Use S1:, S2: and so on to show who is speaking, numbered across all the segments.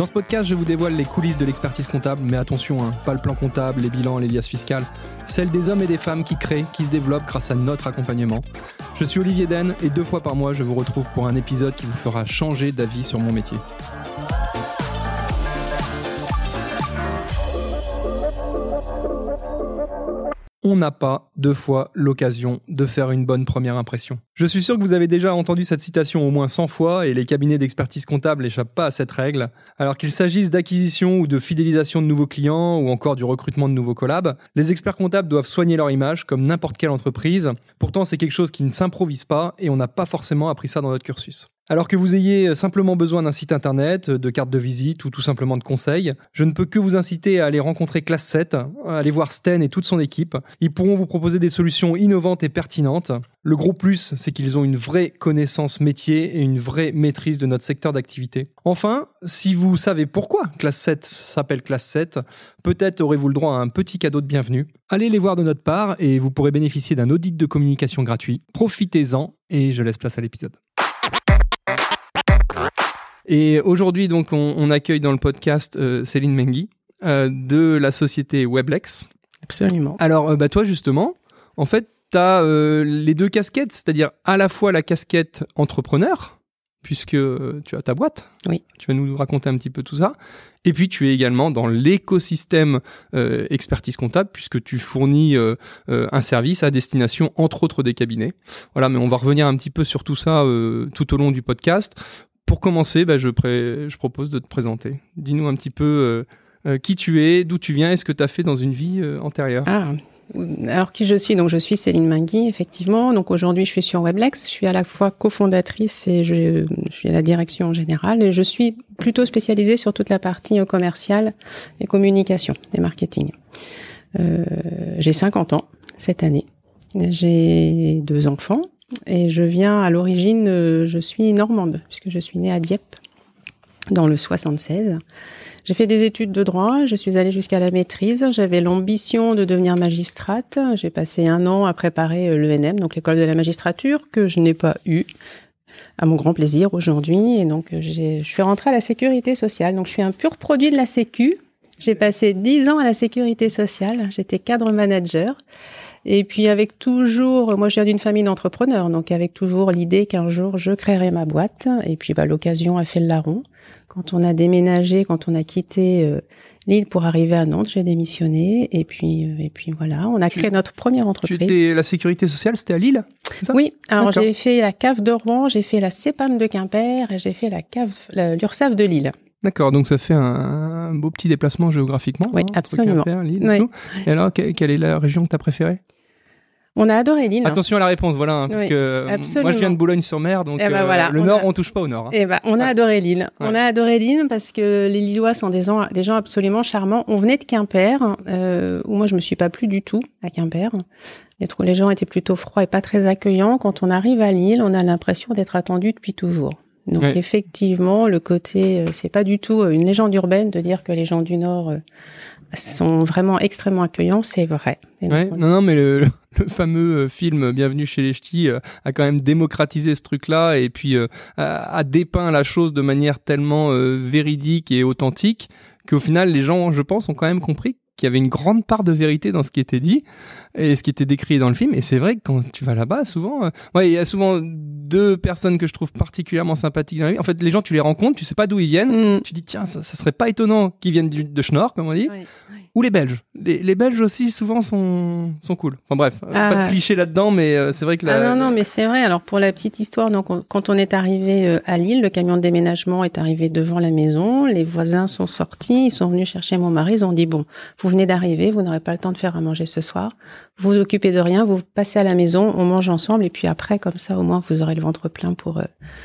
S1: Dans ce podcast, je vous dévoile les coulisses de l'expertise comptable, mais attention, hein, pas le plan comptable, les bilans, les liasses fiscales, celles des hommes et des femmes qui créent, qui se développent grâce à notre accompagnement. Je suis Olivier Den et deux fois par mois, je vous retrouve pour un épisode qui vous fera changer d'avis sur mon métier. On n'a pas deux fois l'occasion de faire une bonne première impression. Je suis sûr que vous avez déjà entendu cette citation au moins 100 fois et les cabinets d'expertise comptable n'échappent pas à cette règle. Alors qu'il s'agisse d'acquisition ou de fidélisation de nouveaux clients ou encore du recrutement de nouveaux collabs, les experts comptables doivent soigner leur image comme n'importe quelle entreprise. Pourtant, c'est quelque chose qui ne s'improvise pas et on n'a pas forcément appris ça dans notre cursus. Alors que vous ayez simplement besoin d'un site internet, de carte de visite ou tout simplement de conseils, je ne peux que vous inciter à aller rencontrer Class 7, à aller voir Sten et toute son équipe. Ils pourront vous proposer des solutions innovantes et pertinentes. Le gros plus, c'est qu'ils ont une vraie connaissance métier et une vraie maîtrise de notre secteur d'activité. Enfin, si vous savez pourquoi Class 7 s'appelle Class 7, peut-être aurez-vous le droit à un petit cadeau de bienvenue. Allez les voir de notre part et vous pourrez bénéficier d'un audit de communication gratuit. Profitez-en et je laisse place à l'épisode. Et aujourd'hui, donc, on, accueille dans le podcast euh, Céline Mengui euh, de la société Weblex.
S2: Absolument.
S1: Alors, euh, bah, toi, justement, en fait, tu as les deux casquettes, c'est-à-dire à la fois la casquette entrepreneur, puisque tu as ta boîte.
S2: Oui.
S1: Tu vas nous raconter un petit peu tout ça. Et puis, tu es également dans l'écosystème expertise comptable, puisque tu fournis un service à destination, entre autres, des cabinets. Voilà, mais on va revenir un petit peu sur tout ça tout au long du podcast pour commencer, bah, je, je, propose de te présenter. Dis-nous un petit peu euh, euh, qui tu es, d'où tu viens et ce que tu as fait dans une vie euh, antérieure?
S2: Ah, alors qui je suis? Donc je suis Céline Mingui, effectivement. Donc aujourd'hui je suis sur Weblex. Je suis à la fois cofondatrice et je, je, suis à la direction générale et je suis plutôt spécialisée sur toute la partie commerciale et communication et marketing. Euh, j'ai 50 ans cette année. J'ai deux enfants, et je viens à l'origine, euh, je suis normande, puisque je suis née à Dieppe, dans le 76. J'ai fait des études de droit, je suis allée jusqu'à la maîtrise. J'avais l'ambition de devenir magistrate. J'ai passé un an à préparer euh, l'ENM, donc l'école de la magistrature, que je n'ai pas eu à mon grand plaisir aujourd'hui. Et donc, je suis rentrée à la sécurité sociale. Donc, je suis un pur produit de la Sécu. J'ai passé dix ans à la sécurité sociale. J'étais cadre manager. Et puis avec toujours, moi je viens d'une famille d'entrepreneurs, donc avec toujours l'idée qu'un jour je créerai ma boîte. Et puis bah, l'occasion a fait le larron. Quand on a déménagé, quand on a quitté euh, Lille pour arriver à Nantes, j'ai démissionné. Et puis euh, et puis voilà, on a créé notre première entreprise. Tu
S1: étais la sécurité sociale, c'était à Lille
S2: Oui. Alors j'ai fait la cave de Rouen, j'ai fait la CEPAM de Quimper et j'ai fait la cave l'URSAF de Lille.
S1: D'accord, donc ça fait un, beau petit déplacement géographiquement.
S2: Oui,
S1: hein,
S2: absolument.
S1: et, alors, quelle est la région que tu as préférée?
S2: On a adoré Lille.
S1: Hein. Attention à la réponse, voilà, hein, parce que moi je viens de Boulogne-sur-Mer, donc eh ben euh, le Nord, on touche pas au Nord.
S2: Eh ben, on a adoré Lille. On a adoré Lille parce que les Lillois sont des gens, des gens absolument charmants. On venait de Quimper, euh, où moi je me suis pas plu du tout à Quimper. Les, les gens étaient plutôt froids et pas très accueillants. Quand on arrive à Lille, on a l'impression d'être attendu depuis toujours. Donc effectivement, le côté, euh, c'est pas du tout une légende urbaine de dire que les gens du Nord sont vraiment extrêmement accueillants, c'est vrai.
S1: Ouais, non, non, mais le, le, fameux euh, film Bienvenue chez les Ch'tis euh, a quand même démocratisé ce truc-là et puis euh, a, dépeint la chose de manière tellement véridique et authentique qu'au final, les gens, je pense, ont quand même compris qu'il y avait une grande part de vérité dans ce qui était dit et ce qui était décrit dans le film. Et c'est vrai que quand tu vas là-bas, souvent, ouais, il y a souvent deux personnes que je trouve particulièrement sympathiques dans la vie. En fait, les gens, tu les rencontres, tu sais pas d'où ils viennent. Mm. Tu dis, tiens, ça, ça, serait pas étonnant qu'ils viennent de Schnorr, comme on dit. Ou les Belges. Les, les, Belges aussi, souvent, sont, sont cool. Enfin bref, pas de ah. cliché là-dedans, mais euh, c'est vrai que
S2: Ah non, non, mais c'est vrai. Alors, pour la petite histoire, donc, quand on est arrivé euh, à Lille, le camion de déménagement est arrivé devant la maison. Les voisins sont sortis, ils sont venus chercher mon mari. Ils ont dit, bon, vous venez d'arriver, vous n'aurez pas le temps de faire à manger ce soir. Vous vous occupez de rien, vous passez à la maison, on mange ensemble, et puis après, comme ça, au moins, vous aurez le ventre plein pour... Euh,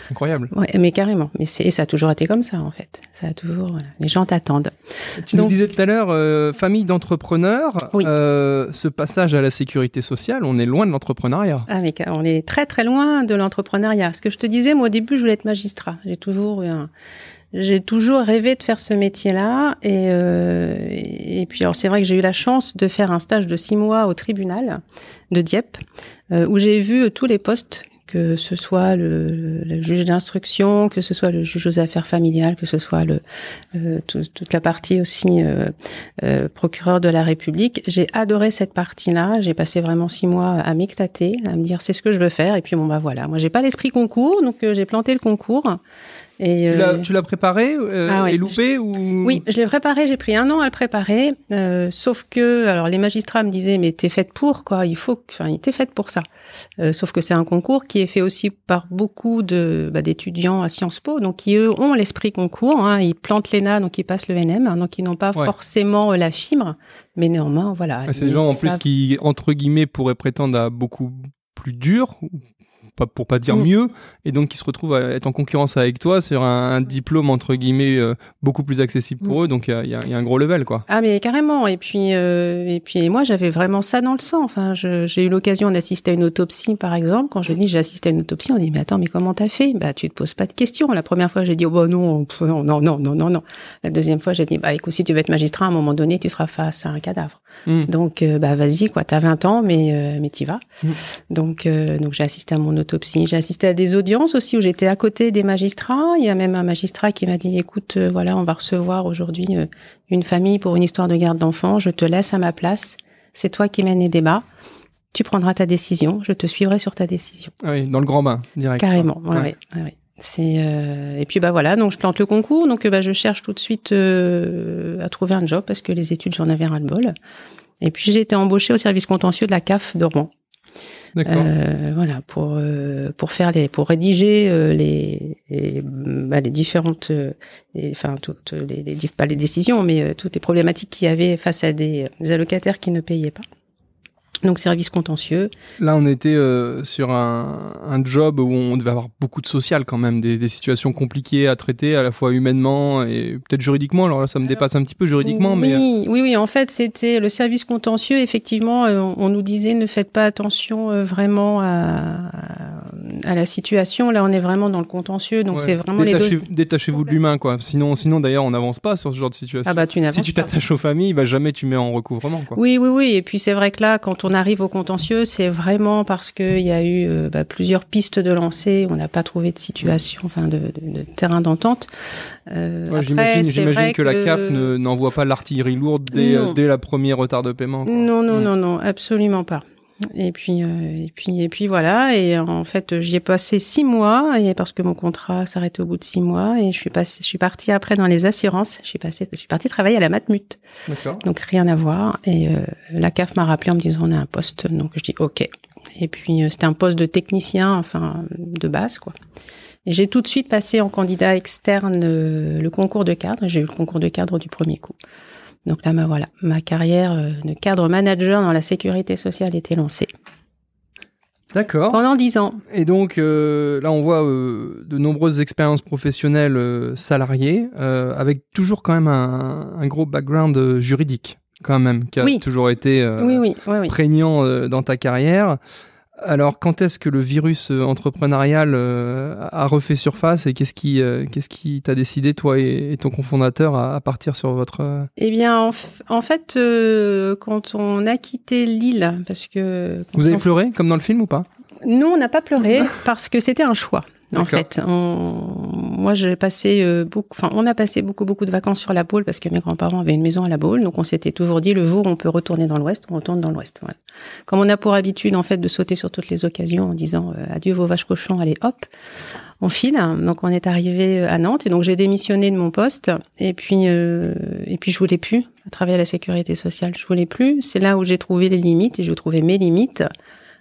S1: Incroyable.
S2: Ouais, mais carrément. Mais et ça a toujours été comme ça, en fait. Ça a toujours... Les gens t'attendent.
S1: Tu nous disais tout à l'heure famille d'entrepreneurs.
S2: Oui.
S1: Euh, ce passage à la sécurité sociale, on est loin de l'entrepreneuriat.
S2: Ah, on est très très loin de l'entrepreneuriat. Ce que je te disais, moi au début, je voulais être magistrat. J'ai toujours eu un, j'ai toujours rêvé de faire ce métier-là. Et, euh, et puis, alors c'est vrai que j'ai eu la chance de faire un stage de six mois au tribunal de Dieppe, euh, où j'ai vu tous les postes que ce soit le, juge d'instruction, que ce soit le juge aux affaires familiales, que ce soit euh, tout, toute la partie aussi euh, euh, procureur de la République. J'ai adoré cette partie-là. J'ai passé vraiment six mois à m'éclater, à me dire c'est ce que je veux faire. Et puis bon bah voilà, moi j'ai pas l'esprit concours, donc j'ai planté le concours. Et,
S1: tu l'as, tu l'as préparé euh,
S2: ah ouais.
S1: et loupé ou?
S2: Oui, je l'ai préparé. J'ai pris un an à le préparer. Euh, sauf que, alors les magistrats me disaient, mais t'es faite pour quoi Il faut, enfin, t'es faite pour ça. Euh, sauf que c'est un concours qui est fait aussi par beaucoup de bah, d'étudiants à Sciences Po, donc qui eux ont l'esprit concours. Hein, ils plantent l'ENA, donc ils passent le NM, hein, donc ils n'ont pas
S1: Ouais.
S2: forcément euh, la fibre, mais néanmoins, voilà.
S1: Ah, C'est des gens en plus qui, entre guillemets, pourraient prétendre à beaucoup plus dur, pas, pour pas dire
S2: Mm.
S1: mieux, et donc qui se retrouvent à être en concurrence avec toi sur un, un diplôme, entre guillemets, euh, beaucoup plus accessible pour
S2: Mm.
S1: eux, donc il y a- il y, a- il y a un gros level, quoi.
S2: Ah mais carrément. Et puis euh, et puis moi j'avais vraiment ça dans le sang. Enfin j'ai eu l'occasion d'assister à une autopsie par exemple. Quand je dis j'ai assisté à une autopsie on dit mais attends mais comment t'as fait? Bah tu te poses pas de questions. La première fois j'ai dit oh bah non pff, non non non non non. La deuxième fois j'ai dit bah écoute si tu veux être magistrat à un moment donné tu seras face à un cadavre.
S1: Mm.
S2: donc euh, bah vas-y quoi. T'as 20 ans mais mais t'y vas. Donc donc j'ai assisté à mon autopsie j'ai assisté à des audiences aussi où j'étais à côté des magistrats il y a même un magistrat qui m'a dit écoute euh, voilà on va recevoir aujourd'hui euh, une famille pour une histoire de garde d'enfants je te laisse à ma place c'est toi qui mènes les débats tu prendras ta décision je te suivrai sur ta décision
S1: Ah oui, dans le grand bain, direct.
S2: Carrément,
S1: quoi.
S2: ouais, ouais, ouais, ouais. C'est euh, et puis bah voilà, donc je plante le concours, donc bah je cherche tout de suite à trouver un job parce que les études j'en avais ras le bol. Et puis j'ai été embauchée au service contentieux de la CAF de Rouen. Euh, voilà pour euh, pour faire les pour rédiger euh, les les, bah, les différentes enfin toutes les, les pas les décisions mais toutes les problématiques qu'il y avait face à des allocataires qui ne payaient pas. Donc service contentieux.
S1: Là, on était euh, sur un, un job où on devait avoir beaucoup de social quand même, des, des situations compliquées à traiter, à la fois humainement et peut-être juridiquement. Alors là, ça me dépasse un petit peu juridiquement,
S2: oui,
S1: mais
S2: oui, oui. En fait, c'était le service contentieux. Effectivement, euh, on, on nous disait ne faites pas attention euh, vraiment à, à la situation. Là, on est vraiment dans le contentieux, donc
S1: ouais,
S2: c'est vraiment les
S1: détachez,
S2: deux.
S1: détachez-vous de l'humain, quoi. Sinon, sinon d'ailleurs, on n'avance pas sur ce genre de situation.
S2: Ah bah tu
S1: si tu t'attaches aux familles, bah jamais tu mets en recouvrement, quoi.
S2: Oui, oui, oui. Et puis c'est vrai que là, quand on arrive au contentieux, c'est vraiment parce qu'il y a eu euh, bah, plusieurs pistes de lancer. On n'a pas trouvé de situation, enfin de, de, de terrain d'entente. Euh,
S1: Ouais, j'imagine que, la CAF ne- n'envoie pas l'artillerie lourde dès, euh, dès la première retard de paiement. quoi.
S2: Non, non,
S1: Mm.
S2: non, non, absolument pas. Et puis, euh, et puis, et puis voilà. Et en fait, j'y ai passé six mois, et parce que mon contrat s'arrêtait au bout de six mois, et je suis passée, je suis partie après dans les assurances. Je suis passée, je suis partie travailler à la Matmut,
S1: D'accord.
S2: donc rien à voir. Et euh, la CAF m'a rappelé en me disant on a un poste, donc je dis ok. Et puis euh, c'était un poste de technicien, enfin de base quoi. Et j'ai tout de suite passé en candidat externe euh, le concours de cadre. J'ai eu le concours de cadre du premier coup. Donc là, ma voilà, ma carrière euh, de cadre manager dans la sécurité sociale était lancée
S1: D'accord.
S2: pendant dix ans.
S1: Et donc euh, là, on voit euh, de nombreuses expériences professionnelles euh, salariées, avec toujours quand même un, un gros background juridique, quand même, qui a
S2: Oui.
S1: toujours été
S2: oui, oui,
S1: prégnant dans ta carrière. Alors, quand est-ce que le virus euh, entrepreneurial euh, a refait surface et qu'est-ce qui euh, qu'est-ce qui t'a décidé, toi et, ton cofondateur, à, partir sur votre
S2: Eh bien, en, fait, euh, quand on a quitté l'île, parce que
S1: Vous avez
S2: on-
S1: pleuré comme dans le film ou pas?
S2: Nous, on n'a pas pleuré parce que c'était un choix. En fait, on... moi, j'ai passé euh, beaucoup. Enfin, on a passé beaucoup, beaucoup de vacances sur la Baule parce que mes grands-parents avaient une maison à la Baule. Donc, on s'était toujours dit le jour où on peut retourner dans l'Ouest, on retourne dans l'Ouest. Voilà. Comme on a pour habitude, en fait, de sauter sur toutes les occasions en disant euh, adieu vos vaches cochons, allez hop, on file. Donc, on est arrivé à Nantes et donc j'ai démissionné de mon poste et puis euh, et puis je voulais plus travailler à la sécurité sociale. Je voulais plus. C'est là où j'ai trouvé les limites et je trouvais mes limites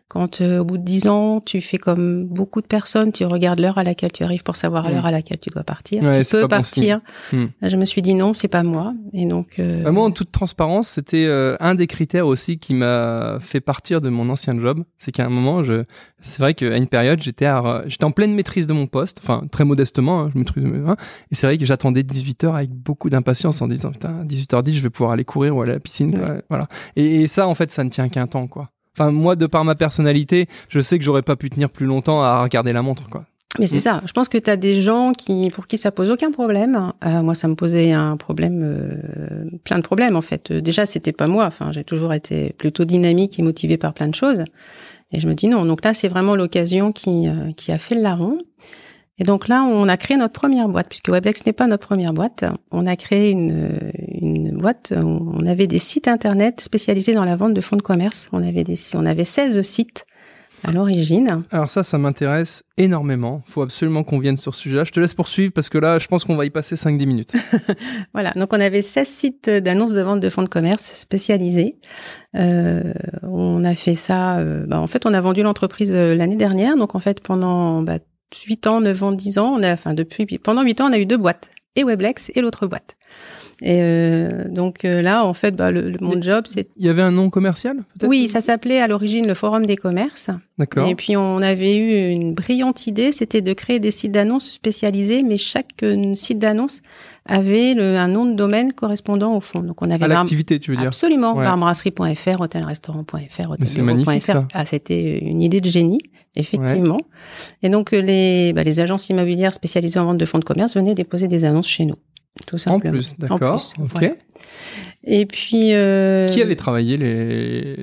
S2: quand euh, au bout de dix ans, tu fais comme beaucoup de personnes, tu regardes l'heure à laquelle tu arrives pour savoir à l'heure à laquelle tu dois partir.
S1: Ouais,
S2: tu peux
S1: bon
S2: partir.
S1: Hmm.
S2: Je me suis dit non, c'est pas moi. Et donc, euh,
S1: Bah, moi, en toute transparence, c'était euh, un des critères aussi qui m'a fait partir de mon ancien job. C'est qu'à un moment, je, c'est vrai qu'à une période, j'étais, à- j'étais en pleine maîtrise de mon poste, enfin très modestement, hein, je maîtrise. hein, et c'est vrai que j'attendais 18 heures avec beaucoup d'impatience en disant putain, 18h10, je vais pouvoir aller courir ou aller à la piscine, quoi. voilà. Et, et ça, en fait, ça ne tient qu'un temps, quoi. Enfin, moi, de par ma personnalité, je sais que j'aurais pas pu tenir plus longtemps à regarder la montre, quoi.
S2: Mais c'est
S1: Mm.
S2: ça. Je pense que tu as des gens qui, pour qui ça pose aucun problème. Euh, moi, ça me posait un problème, euh, plein de problèmes en fait. Euh, Déjà, c'était pas moi. Enfin, j'ai toujours été plutôt dynamique et motivée par plein de choses. Et je me dis non. Donc là, c'est vraiment l'occasion qui, euh, qui a fait le larron. Et donc là, on a créé notre première boîte, puisque Weblex n'est pas notre première boîte. On a créé une, une boîte. où On avait des sites internet spécialisés dans la vente de fonds de commerce. On avait des, on avait 16 sites à l'origine.
S1: Alors ça, ça m'intéresse énormément. Faut absolument qu'on vienne sur ce sujet-là. Je te laisse poursuivre parce que là, je pense qu'on va y passer 5-10 minutes.
S2: Voilà, donc on avait 16 sites d'annonces de vente de fonds de commerce spécialisés. Euh, on a fait ça, euh, bah, en fait, on a vendu l'entreprise euh, l'année dernière. Donc en fait, pendant bah, 8 ans, 9 ans, 10 ans, on a, enfin depuis, pendant 8 ans, on a eu deux boîtes, et Weblex et l'autre boîte. Et euh, donc euh, là, en fait, bah, le, le- mon job, c'est...
S1: Il y avait un nom commercial
S2: Oui, ça s'appelait à l'origine le Forum des commerces.
S1: D'accord.
S2: Et puis on avait eu une brillante idée, c'était de créer des sites d'annonces spécialisés, mais chaque euh, site d'annonce avait le- un nom de domaine correspondant au fond. Donc on avait
S1: À l'activité, tu veux dire?
S2: Absolument
S1: Ouais.
S2: barbrasserie.fr, hôtelrestaurant.fr, hôtelbureau.fr. Ah, c'était une idée de génie, effectivement. Et donc les bah, les agences immobilières spécialisées en vente de fonds de commerce venaient déposer des annonces chez nous, tout
S1: En
S2: simplement.
S1: plus, d'accord. Ok.
S2: Et puis euh,
S1: Qui avait travaillé les-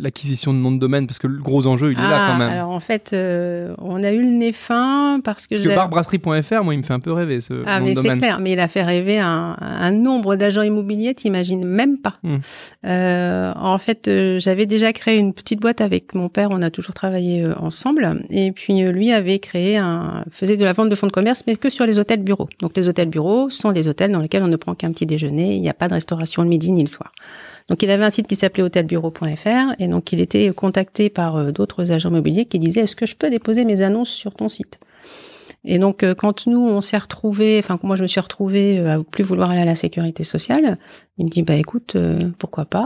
S1: l'acquisition de noms de domaine? Parce que le gros enjeu, il est là
S2: ah,
S1: quand même.
S2: Alors en fait, euh, on a eu le nez fin parce que
S1: Parce que barbrasserie.fr, moi, il me fait un peu rêver ce
S2: Ah,
S1: nom
S2: mais c'est clair, mais il a fait rêver un, un nombre d'agents immobiliers, t'imagines même pas.
S1: Hmm.
S2: Euh, en fait, j'avais déjà créé une petite boîte avec mon père, on a toujours travaillé ensemble, et puis lui avait créé un, faisait de la vente de fonds de commerce, mais que sur les hôtels bureaux. Donc les hôtels bureaux sont des hôtels dans lesquels on ne prend qu'un petit déjeuner, il n'y a pas de restauration le midi ni le soir. Donc il avait un site qui s'appelait hôtelbureau.fr et donc il était contacté par euh, d'autres agents immobiliers qui disaient est-ce que je peux déposer mes annonces sur ton site? Et donc, euh, quand nous, on s'est retrouvés, enfin, moi, je me suis retrouvée euh, à plus vouloir aller à la sécurité sociale, il me dit, bah, écoute, euh, pourquoi pas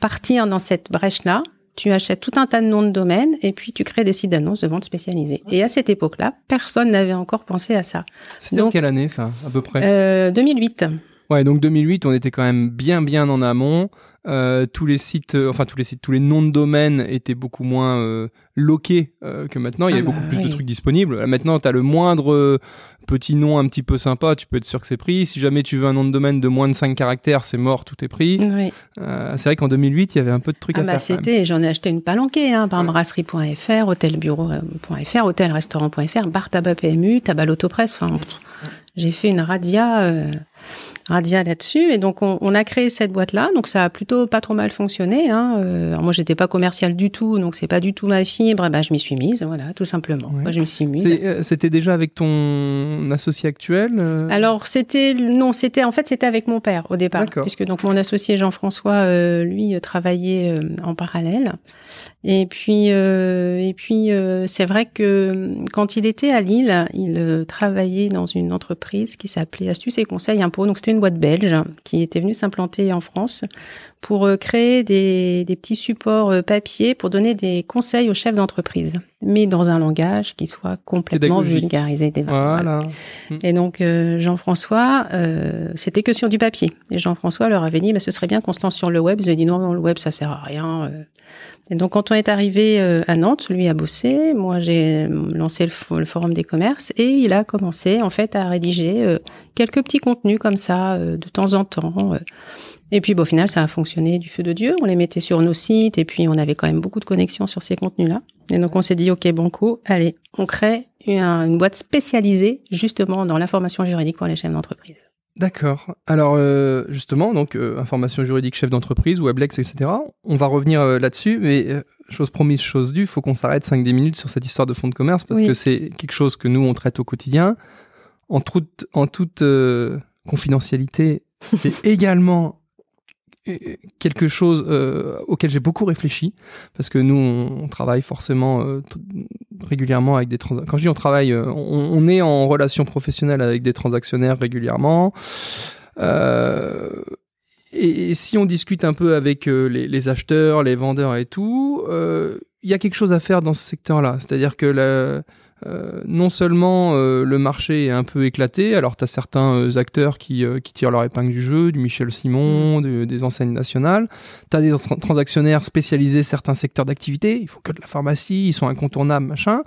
S2: partir dans cette brèche-là, tu achètes tout un tas de noms de domaine et puis tu crées des sites d'annonces de vente spécialisés. Et à cette époque-là, personne n'avait encore pensé à ça.
S1: C'était en quelle année, ça, à peu près?
S2: Euh, 2008.
S1: Ouais, donc 2008, on était quand même bien, bien en amont. Euh, tous les sites, euh, enfin tous les sites, tous les noms de domaine étaient beaucoup moins euh, loqués euh, que maintenant. Il y
S2: Ah
S1: avait
S2: bah
S1: beaucoup plus de trucs disponibles. Maintenant, tu as le moindre petit nom un petit peu sympa, tu peux être sûr que c'est pris. Si jamais tu veux un nom de domaine de moins de 5 caractères, c'est mort, tout est pris.
S2: Oui.
S1: C'est vrai qu'en 2008, il y avait un peu de trucs
S2: Ah
S1: à
S2: bah c'était, j'en ai acheté une palanquée, hein, par brasserie.fr, hôtelbureau.fr, hôtelrestaurant.fr, bar tabac PMU, tabac l'autopresse, enfin, j'ai fait une radia, euh, radia là-dessus, et donc on, on a créé cette boîte-là, donc ça a plutôt pas trop mal fonctionné, hein, euh, alors moi j'étais pas commercial du tout, donc c'est pas du tout ma fibre, et ben je m'y suis mise, voilà, tout simplement,
S1: Ouais.
S2: Moi, je m'y suis mise.
S1: Euh, C'était déjà avec ton associé actuel euh,
S2: Alors c'était non, c'était en fait c'était avec mon père au départ, puisque donc mon associé Jean-François lui travaillait en parallèle. Et puis et puis c'est vrai que quand il était à Lille, il travaillait dans une entreprise qui s'appelait Astuces et Conseils Impôts. Donc c'était une boîte belge qui était venue s'implanter en France pour euh, créer des, des petits supports euh, papier pour donner des conseils aux chefs d'entreprise, mais dans un langage qui soit complètement vulgarisé. des-
S1: Voilà.
S2: et donc euh, Jean-François, euh, c'était que sur du papier. Et Jean-François leur avait dit, bah, ce serait bien qu'on se lance sur le web. Ils ont dit non, non, le web ça sert à rien. Et donc quand on est arrivé euh, à Nantes, lui a bossé, moi j'ai lancé le, fo- le forum des commerces et il a commencé en fait à rédiger euh, quelques petits contenus comme ça euh, de temps en temps. Et puis bon, au final, ça a fonctionné du feu de Dieu. On les mettait sur nos sites et puis on avait quand même beaucoup de connexions sur ces contenus-là. Et donc on s'est dit, ok, banco, allez, on crée une, une boîte spécialisée justement dans l'information juridique pour les chefs d'entreprise.
S1: D'accord. Alors euh, justement, donc euh, information juridique, chef d'entreprise, Weblex, etc. On va revenir euh, là-dessus, mais chose promise, chose due, faut qu'on s'arrête 5-10 minutes sur cette histoire de fonds de commerce parce
S2: Oui.
S1: que c'est quelque chose que nous on traite au quotidien. En toute, en toute confidentialité, c'est également quelque chose euh, auquel j'ai beaucoup réfléchi parce que nous on, travaille forcément euh, régulièrement avec des transactions. Quand je dis on travaille, euh, on, est en relation professionnelle avec des transactionnaires régulièrement. Et, si on discute un peu avec les, acheteurs, les vendeurs et tout, il y a quelque chose à faire dans ce secteur-là. C'est-à-dire que euh, non seulement euh, le marché est un peu éclaté, alors tu as certains euh, acteurs qui, qui, tirent leur épingle du jeu, du Michel Simon, mm. des enseignes nationales, tu as des transactionnaires spécialisés certains secteurs d'activité, il faut que de la pharmacie, ils sont incontournables, machin,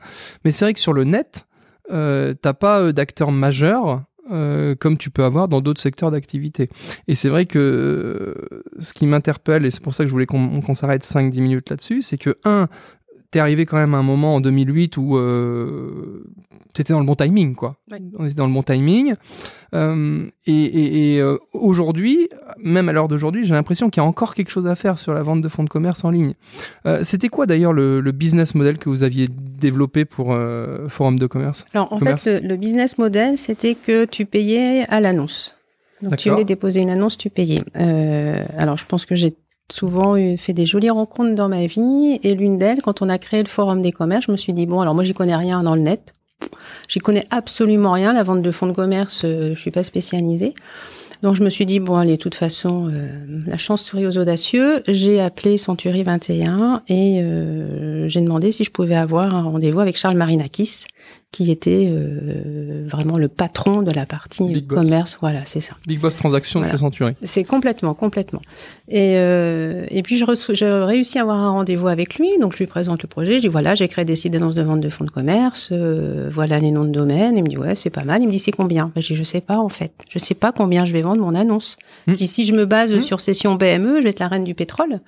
S1: mais c'est vrai que sur le net, t'as pas d'acteurs majeurs comme tu peux avoir dans d'autres secteurs d'activité. Et c'est vrai que ce qui m'interpelle, et c'est pour ça que je voulais qu'on s'arrête 5-10 minutes là-dessus, c'est que, un, t'es arrivé quand même à un moment en 2008 où euh, t'étais dans le bon timing, quoi. On était dans le bon timing. Euh, et, et, euh, aujourd'hui, même à l'heure d'aujourd'hui, j'ai l'impression qu'il y a encore quelque chose à faire sur la vente de fonds de commerce en ligne. Euh, C'était quoi d'ailleurs le, le, business model que vous aviez développé pour Forum de commerce?
S2: Alors en fait, le, business model, c'était que tu payais à l'annonce. Donc tu voulais déposer une annonce, tu payais. Euh, alors je pense que j'ai souvent fait des jolies rencontres dans ma vie et l'une d'elles, quand on a créé le forum des commerces, je me suis dit bon alors moi j'y connais rien dans le net, j'y connais absolument rien, la vente de fonds de commerce, euh, je suis pas spécialisée. Donc je me suis dit bon allez, de toute façon, euh, la chance sourit aux audacieux. J'ai appelé Century 21 et euh, j'ai demandé si je pouvais avoir un rendez-vous avec Charles Marinakis, qui était euh, vraiment le patron de la partie commerce. Voilà, c'est ça.
S1: Big Boss Transaction chez Century.
S2: C'est complètement, complètement. Et, euh, et puis, je, j'ai réussi à avoir un rendez-vous avec lui. Donc, je lui présente le projet. Je dis, voilà, j'ai créé des sites d'annonces de vente de fonds de commerce. Euh, voilà les noms de domaine. Il me dit, ouais, c'est pas mal. Il me dit, c'est combien? Ben, Je dis, je sais pas, en fait. Je sais pas combien je vais vendre mon annonce. Mmh. Je dis, si je me base mmh. sur session BME, je vais être la reine du pétrole.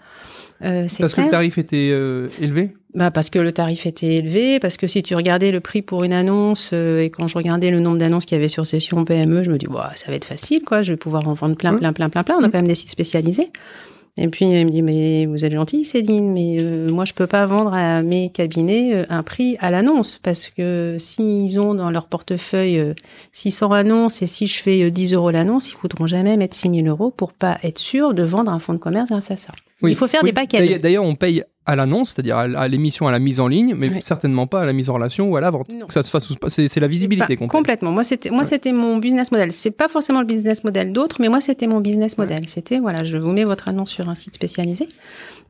S1: Euh, parce que le tarif était euh, élevé?
S2: Bah parce que le tarif était élevé, parce que si tu regardais le prix pour une annonce euh, et quand je regardais le nombre d'annonces qu'il y avait sur session PME, je me dis bah ça va être facile quoi, je vais pouvoir en vendre plein plein plein plein plein. On a quand même des sites spécialisés. Et puis il me dit mais vous êtes gentille Céline, mais moi je peux pas vendre à mes cabinets un prix à l'annonce parce que s'ils ont dans leur portefeuille 600 annonces et si je fais 10 euros l'annonce, ils voudront jamais mettre 6000 euros pour pas être sûr de vendre un fonds de commerce grâce à ça. Il faut faire des paquets.
S1: D'ailleurs, on paye à l'annonce, c'est-à-dire à l'émission, à la mise en ligne, mais certainement pas à la mise en relation ou à la vente. Que ça se fasse, c'est la visibilité
S2: qu'on Complètement. Moi, c'était, moi, c'était mon business model. C'est pas forcément le business model d'autres, mais moi, c'était mon business model. C'était, voilà, je vous mets votre annonce sur un site spécialisé.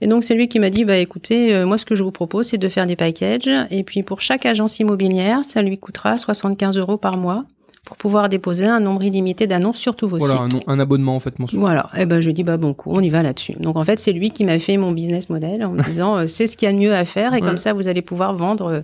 S2: Et donc, c'est lui qui m'a dit, bah, écoutez, euh, moi, ce que je vous propose, c'est de faire des packages. Et puis, pour chaque agence immobilière, ça lui coûtera 75 euros par mois pour pouvoir déposer un nombre illimité d'annonces sur tous vos
S1: sites. Voilà, un, abonnement en fait mensuel.
S2: Voilà, et eh ben je dis bah bon coup, on y va là-dessus. Donc en fait, c'est lui qui m'a fait mon business model en me disant euh, c'est ce qu'il y a de mieux à faire et comme ça vous allez pouvoir vendre euh,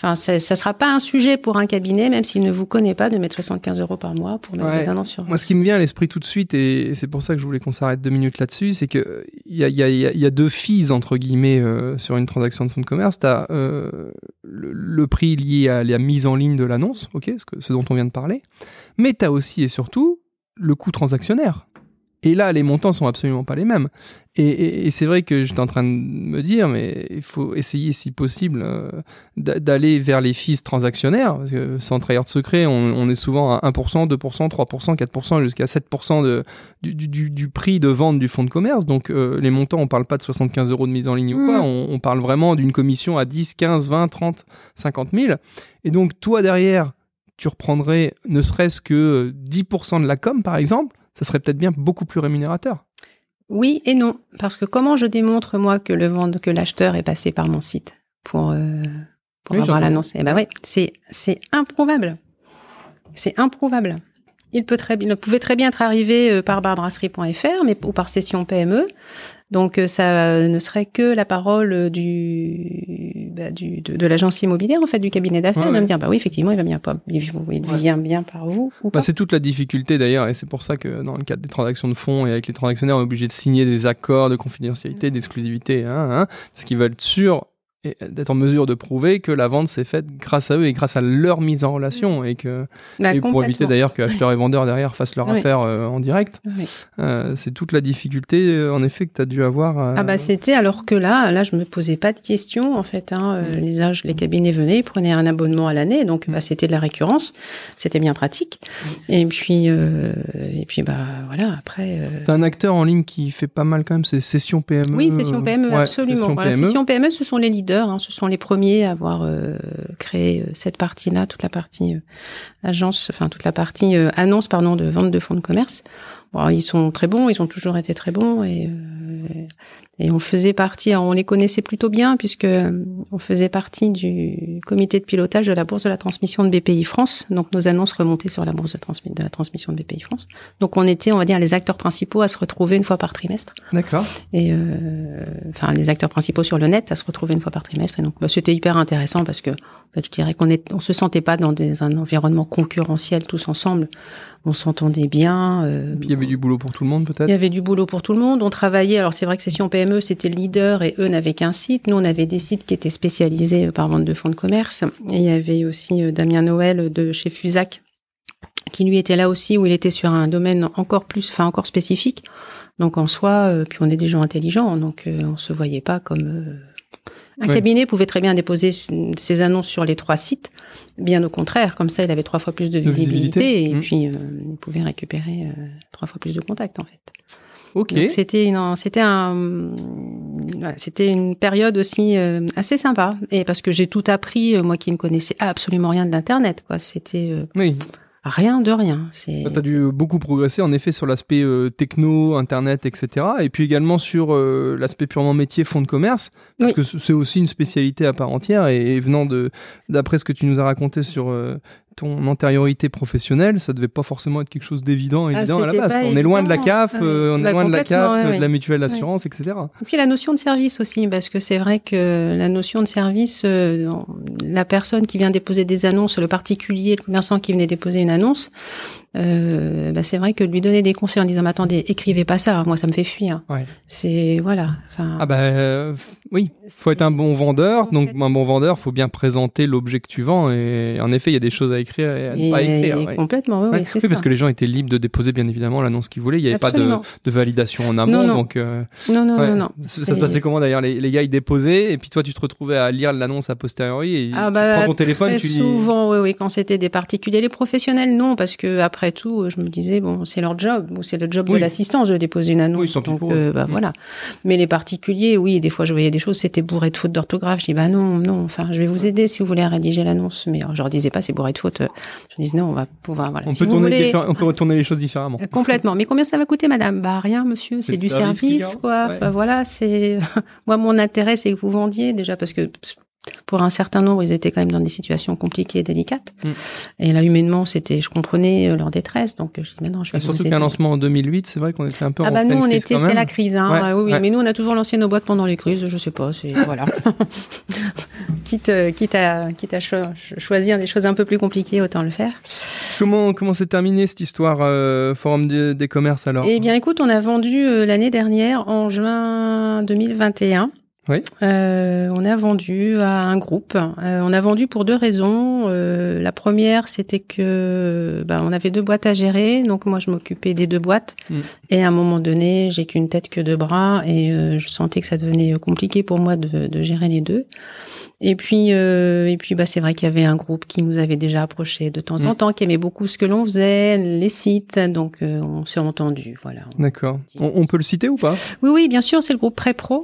S2: Enfin, ça ne sera pas un sujet pour un cabinet, même s'il ne vous connaît pas, de mettre 75 euros par mois pour mettre des annonces sur.
S1: Moi, ce qui me vient à l'esprit tout de suite, et c'est pour ça que je voulais qu'on s'arrête deux minutes là-dessus, c'est que il y a, y, a, y a, deux fees entre guillemets euh, sur une transaction de fonds de commerce. T'as euh, le, le, prix lié à la mise en ligne de l'annonce, ok, ce, que, ce dont on vient de parler, mais tu as aussi et surtout le coût transactionnaire. Et là, les montants sont absolument pas les mêmes. Et, c'est vrai que j'étais en train de me dire, mais il faut essayer, si possible, euh, d'aller vers les fees transactionnaires. Parce que sans trahir de secret, on, est souvent à 1%, 2%, 3%, 4%, jusqu'à 7% de, du, prix de vente du fonds de commerce. Donc euh, les montants, on parle pas de 75 euros de mise en ligne ou quoi, mmh. on, on parle vraiment d'une commission à 10, 15, 20, 30, 50 000. Et donc toi, derrière, tu reprendrais ne serait-ce que 10% de la com, par exemple ça serait peut-être bien beaucoup plus rémunérateur.
S2: Oui et non, parce que comment je démontre moi que le vendre, que l'acheteur est passé par mon site pour euh, pour avoir l'annonce? Eh ben oui, c'est c'est improbable. C'est improbable. Il peut très bien, il pouvait très bien être arrivé euh, par barbrasserie.fr, mais ou par session PME. Donc euh, ça ne serait que la parole du, bah, du de, l'agence immobilière en fait du cabinet d'affaires. De me dire bah oui effectivement il va bien pas il, vient bien par vous.
S1: bah, c'est toute la difficulté d'ailleurs et c'est pour ça que dans le cadre des transactions de fonds et avec les transactionnaires on est obligé de signer des accords de confidentialité, d'exclusivité, hein, hein, parce qu'ils veulent être sûrs et d'être en mesure de prouver que la vente s'est faite grâce à eux et grâce à leur mise en relation et que
S2: Bah,
S1: et pour éviter d'ailleurs que acheteurs et vendeurs derrière fassent leur
S2: Oui.
S1: affaire euh, en direct.
S2: Oui.
S1: Euh, c'est toute la difficulté euh, en effet que tu as dû avoir. euh,
S2: Ah bah c'était alors que là, là je me posais pas de questions en fait. Hein. Euh,
S1: Mm.
S2: Les âges, les cabinets venaient, ils prenaient un abonnement à l'année, donc bah, c'était de la récurrence, c'était bien pratique. Et puis euh, et puis bah voilà après. euh,
S1: T'as un acteur en ligne qui fait pas mal quand même, c'est Session PME.
S2: Oui, Session PME,
S1: Ouais,
S2: absolument.
S1: Session
S2: Voilà,
S1: PME.
S2: Session PME, ce sont les leaders, hein, ce sont les premiers à avoir euh, créé euh, cette partie-là, toute la partie euh, agence, enfin toute la partie annonce, pardon, de vente de fonds de commerce. Ils sont très bons, ils ont toujours été très bons et on faisait partie, on les connaissait plutôt bien puisque euh, on faisait partie du comité de pilotage de la bourse de la transmission de BPI France. Donc nos annonces remontaient sur la bourse de, la transmission de BPI France. Donc on était, on va dire, les acteurs principaux à se retrouver une fois par trimestre
S1: D'accord.
S2: et euh, enfin les acteurs principaux sur le net à se retrouver une fois par trimestre et donc bah, c'était hyper intéressant parce que en fait, je dirais qu'on est on se sentait pas dans des, un environnement concurrentiel tous ensemble on s'entendait bien euh,
S1: il y avait du boulot pour tout le monde
S2: il
S1: peut-être.
S2: y avait du boulot pour tout le monde. On travaillait. Alors c'est vrai que Session PME c'était le leader et eux n'avaient qu'un site. Nous on avait des sites qui étaient spécialisés euh, par vente de fonds de commerce. Et il y avait aussi euh, Damien Noël de chez Fusac qui lui était là aussi où il était sur un domaine encore plus, enfin encore spécifique. Donc en soi, euh, puis on est des gens intelligents, donc euh, on se voyait pas comme euh, un
S1: Ouais.
S2: cabinet pouvait très bien déposer ses annonces sur les trois sites. Bien au contraire, comme ça il avait trois fois plus de
S1: De
S2: visibilité,
S1: visibilité.
S2: et
S1: Mmh.
S2: puis euh, il pouvait récupérer euh, trois fois plus de contacts en fait.
S1: Ok.
S2: C'était une, c'était un, c'était une période aussi euh, assez sympa. Et parce que j'ai tout appris, euh, moi qui ne connaissais absolument rien de l'internet, quoi. C'était euh,
S1: Oui.
S2: rien de rien.
S1: Tu as dû beaucoup progresser en effet sur l'aspect euh, techno, internet, etc. Et puis également sur euh, l'aspect purement métier, fonds de commerce, parce
S2: Oui.
S1: que c'est aussi une spécialité à part entière. Et, et venant de, d'après ce que tu nous as raconté sur euh, ton antériorité professionnelle, ça devait pas forcément être quelque chose d'évident,
S2: Ah,
S1: évident à la base. On est loin de la. CAF,
S2: Ah,
S1: euh, on est loin de la CAF,
S2: ouais,
S1: de la mutuelle d'assurance, etc.
S2: Et puis la notion de service aussi, parce que c'est vrai que la notion de service, euh, la personne qui vient déposer des annonces, le particulier, le commerçant qui venait déposer une annonce, euh, bah, c'est vrai que lui donner des conseils en disant mais attendez, écrivez pas ça, moi ça me fait fuir.
S1: Ouais.
S2: C'est voilà.
S1: Ah bah euh, oui, faut être un bon vendeur. Donc un bon vendeur, faut bien présenter l'objet que tu vends. Et en effet, il y a des choses à écrire et à ne pas écrire. ouais.
S2: complètement, oui,
S1: Ouais. parce que les gens étaient libres de déposer bien évidemment l'annonce qu'ils voulaient. Il n'y avait pas de, validation en amont.
S2: Non, non.
S1: Donc, euh,
S2: Non, non,
S1: ouais.
S2: non, non.
S1: Ça, ça se passait comment d'ailleurs les, les gars ils déposaient et puis toi tu te retrouvais à lire l'annonce a posteriori et
S2: Ah
S1: tu
S2: bah,
S1: prends ton téléphone,
S2: très
S1: tu
S2: souvent, oui, oui, quand c'était des particuliers, les professionnels, non, parce que après tout, je me disais bon, c'est leur job, ou c'est le job
S1: Oui.
S2: de l'assistance de déposer une annonce,
S1: Oui, tant pis
S2: donc euh, bah
S1: Mm.
S2: voilà. Mais les particuliers, oui, des fois je voyais des choses, c'était bourré de fautes d'orthographe. Je dis bah non, non, enfin, je vais vous aider si vous voulez rédiger l'annonce, mais alors, je leur disais pas c'est bourré de fautes. Je disais non, on va pouvoir, voilà.
S1: On,
S2: si
S1: peut tourner
S2: voulez-
S1: on peut retourner les choses différemment.
S2: Euh, Complètement. Mais combien ça va coûter, madame? Bah rien, monsieur.
S1: C'est
S2: du
S1: service
S2: quoi.
S1: Ouais.
S2: Voilà, c'est moi mon intérêt, c'est que vous vendiez déjà parce que pour un certain nombre, ils étaient quand même dans des situations compliquées et délicates.
S1: Mm.
S2: Et là, humainement, c'était, je comprenais euh, leur détresse. Donc, je dis mais non, je vais
S1: surtout qu'un lancement en 2008, c'est vrai qu'on était un peu
S2: Ah
S1: en
S2: bah nous
S1: pleine
S2: on
S1: crise
S2: était c'était la crise hein.
S1: Ouais,
S2: Ah oui oui
S1: ouais.
S2: mais nous on a toujours lancé nos boîtes pendant les crises je sais pas c'est voilà quitte euh, quitte à quitte à cho- choisir des choses un peu plus compliquées autant le faire
S1: Comment comment s'est terminée cette histoire euh, Forum des, des commerces alors?
S2: Eh bien, écoute, on a vendu euh, l'année dernière, en juin 2021.
S1: Oui.
S2: Euh, on a vendu à un groupe. Euh, on a vendu pour deux raisons. Euh, la première, c'était que ben, on avait deux boîtes à gérer, donc moi je m'occupais des deux boîtes.
S1: Mm.
S2: Et à un moment donné, j'ai qu'une tête que deux bras, et euh, je sentais que ça devenait compliqué pour moi de, de gérer les deux. Et puis, euh, et puis, bah, c'est vrai qu'il y avait un groupe qui nous avait déjà approché de temps en
S1: Mm.
S2: temps, qui aimait beaucoup ce que l'on faisait, les sites, donc euh, on s'est entendu, voilà.
S1: D'accord. On, on peut le citer ou pas?
S2: Oui, oui, bien sûr, c'est le groupe Prépro.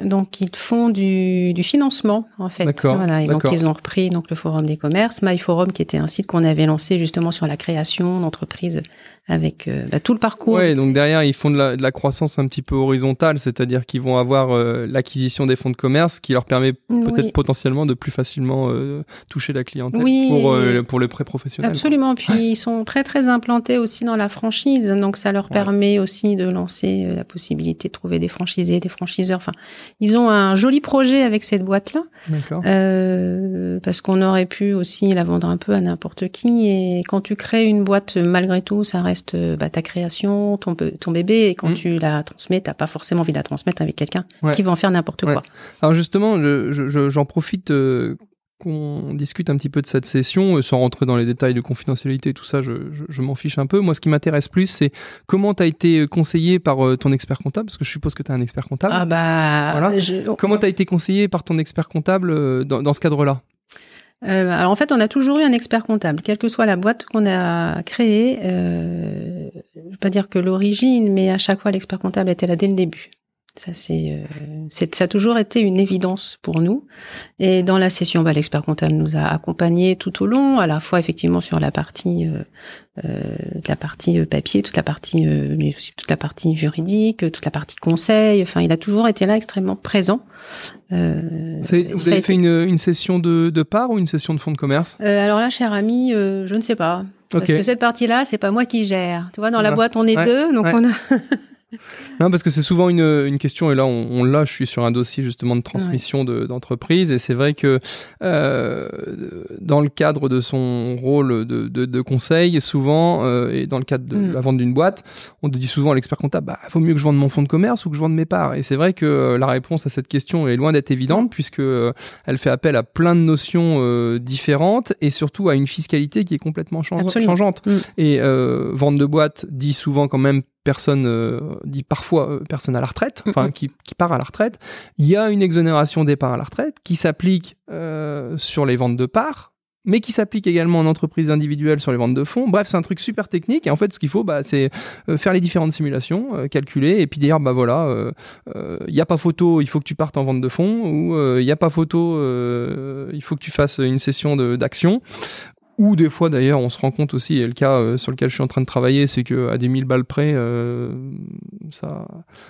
S2: Donc ils font du, du financement en fait.
S1: D'accord,
S2: Voilà, et donc ils ont repris donc le forum des commerces, MyForum qui était un site qu'on avait lancé justement sur la création d'entreprises avec euh, bah, tout le parcours.
S1: Ouais, donc derrière, ils font de la, de la croissance un petit peu horizontale, c'est-à-dire qu'ils vont avoir euh, l'acquisition des fonds de commerce qui leur permet peut-être
S2: Oui.
S1: potentiellement de plus facilement euh, toucher la clientèle
S2: Oui.
S1: pour, pour le prêt professionnel.
S2: Absolument. Puis ils sont très très implantés aussi dans la franchise, donc ça leur
S1: Ouais.
S2: permet aussi de lancer la possibilité de trouver des franchisés, des franchiseurs. Enfin, ils ont un joli projet avec cette boîte-là. Parce qu'on aurait pu aussi la vendre un peu à n'importe qui. Et quand tu crées une boîte, malgré tout, ça reste reste euh, bah, ta création, ton, bébé. Et quand
S1: Mm.
S2: tu la transmets, t'as pas forcément envie de la transmettre avec quelqu'un
S1: Ouais.
S2: qui va en faire n'importe
S1: Ouais.
S2: quoi.
S1: Alors justement, je- je- je- j'en profite euh, qu'on discute un petit peu de cette session, euh, sans rentrer dans les détails de confidentialité, tout ça, je, je- je m'en fiche un peu. Moi, ce qui m'intéresse plus, c'est comment tu as été conseillé par euh, ton expert comptable, parce que je suppose que tu es un expert comptable.
S2: Ah bah,
S1: Voilà.
S2: je-
S1: Comment tu as été conseillé par ton expert comptable euh, dans, dans ce cadre-là?
S2: Euh, alors en fait, on a toujours eu un expert comptable, quelle que soit la boîte qu'on a créée. Euh, je vais pas dire que l'origine, mais à chaque fois, l'expert comptable était là dès le début. Ça, c'est, euh, c'est- ça a toujours été une évidence pour nous. Et dans la session, bah, l'expert comptable nous a accompagnés tout au long, à la fois effectivement sur la partie, euh, euh, la partie euh, papier, toute la partie, euh, mais aussi toute la partie juridique, toute la partie conseil. Enfin, il a toujours été là, extrêmement présent. Euh,
S1: Vous avez
S2: été-
S1: fait une, une session de, de part ou une session de fonds de commerce?
S2: Euh, alors là, cher ami, euh, je ne sais pas. Parce que cette partie-là, c'est pas moi qui gère. Tu vois, dans la boîte, on est
S1: Ouais.
S2: deux, donc
S1: Ouais.
S2: on a.
S1: Non, parce que c'est souvent une, une question, et là on, on l'a, je suis sur un dossier justement de transmission de- d'entreprise, et c'est vrai que euh, dans le cadre de son rôle de, de, de conseil, souvent, euh, et dans le cadre de
S2: Mm.
S1: la vente d'une boîte, on te dit souvent à l'expert comptable, bah, vaut mieux que je vende mon fonds de commerce ou que je vende mes parts. Et c'est vrai que euh, la réponse à cette question est loin d'être évidente, puisque euh, elle fait appel à plein de notions euh, différentes, et surtout à une fiscalité qui est complètement change-
S2: Absolument.
S1: changeante.
S2: Mm.
S1: Et euh, vente de boîte dit souvent quand même personne, euh, dit parfois euh, personne à la retraite, enfin qui, qui part à la retraite. Il y a une exonération départ à la retraite qui s'applique euh, sur les ventes de parts, mais qui s'applique également en entreprise individuelle sur les ventes de fonds. Bref, c'est un truc super technique. Et en fait, ce qu'il faut, bah, c'est faire les différentes simulations, euh, calculer, et puis dire, bah voilà, euh, il n'y a pas photo, il faut que tu partes en vente de fonds, ou il n'y a pas photo, il faut que tu fasses une session d'action. Ou des fois d'ailleurs, on se rend compte aussi, et le cas euh, sur lequel je suis en train de travailler, c'est que à 10 000 balles près, euh, ça,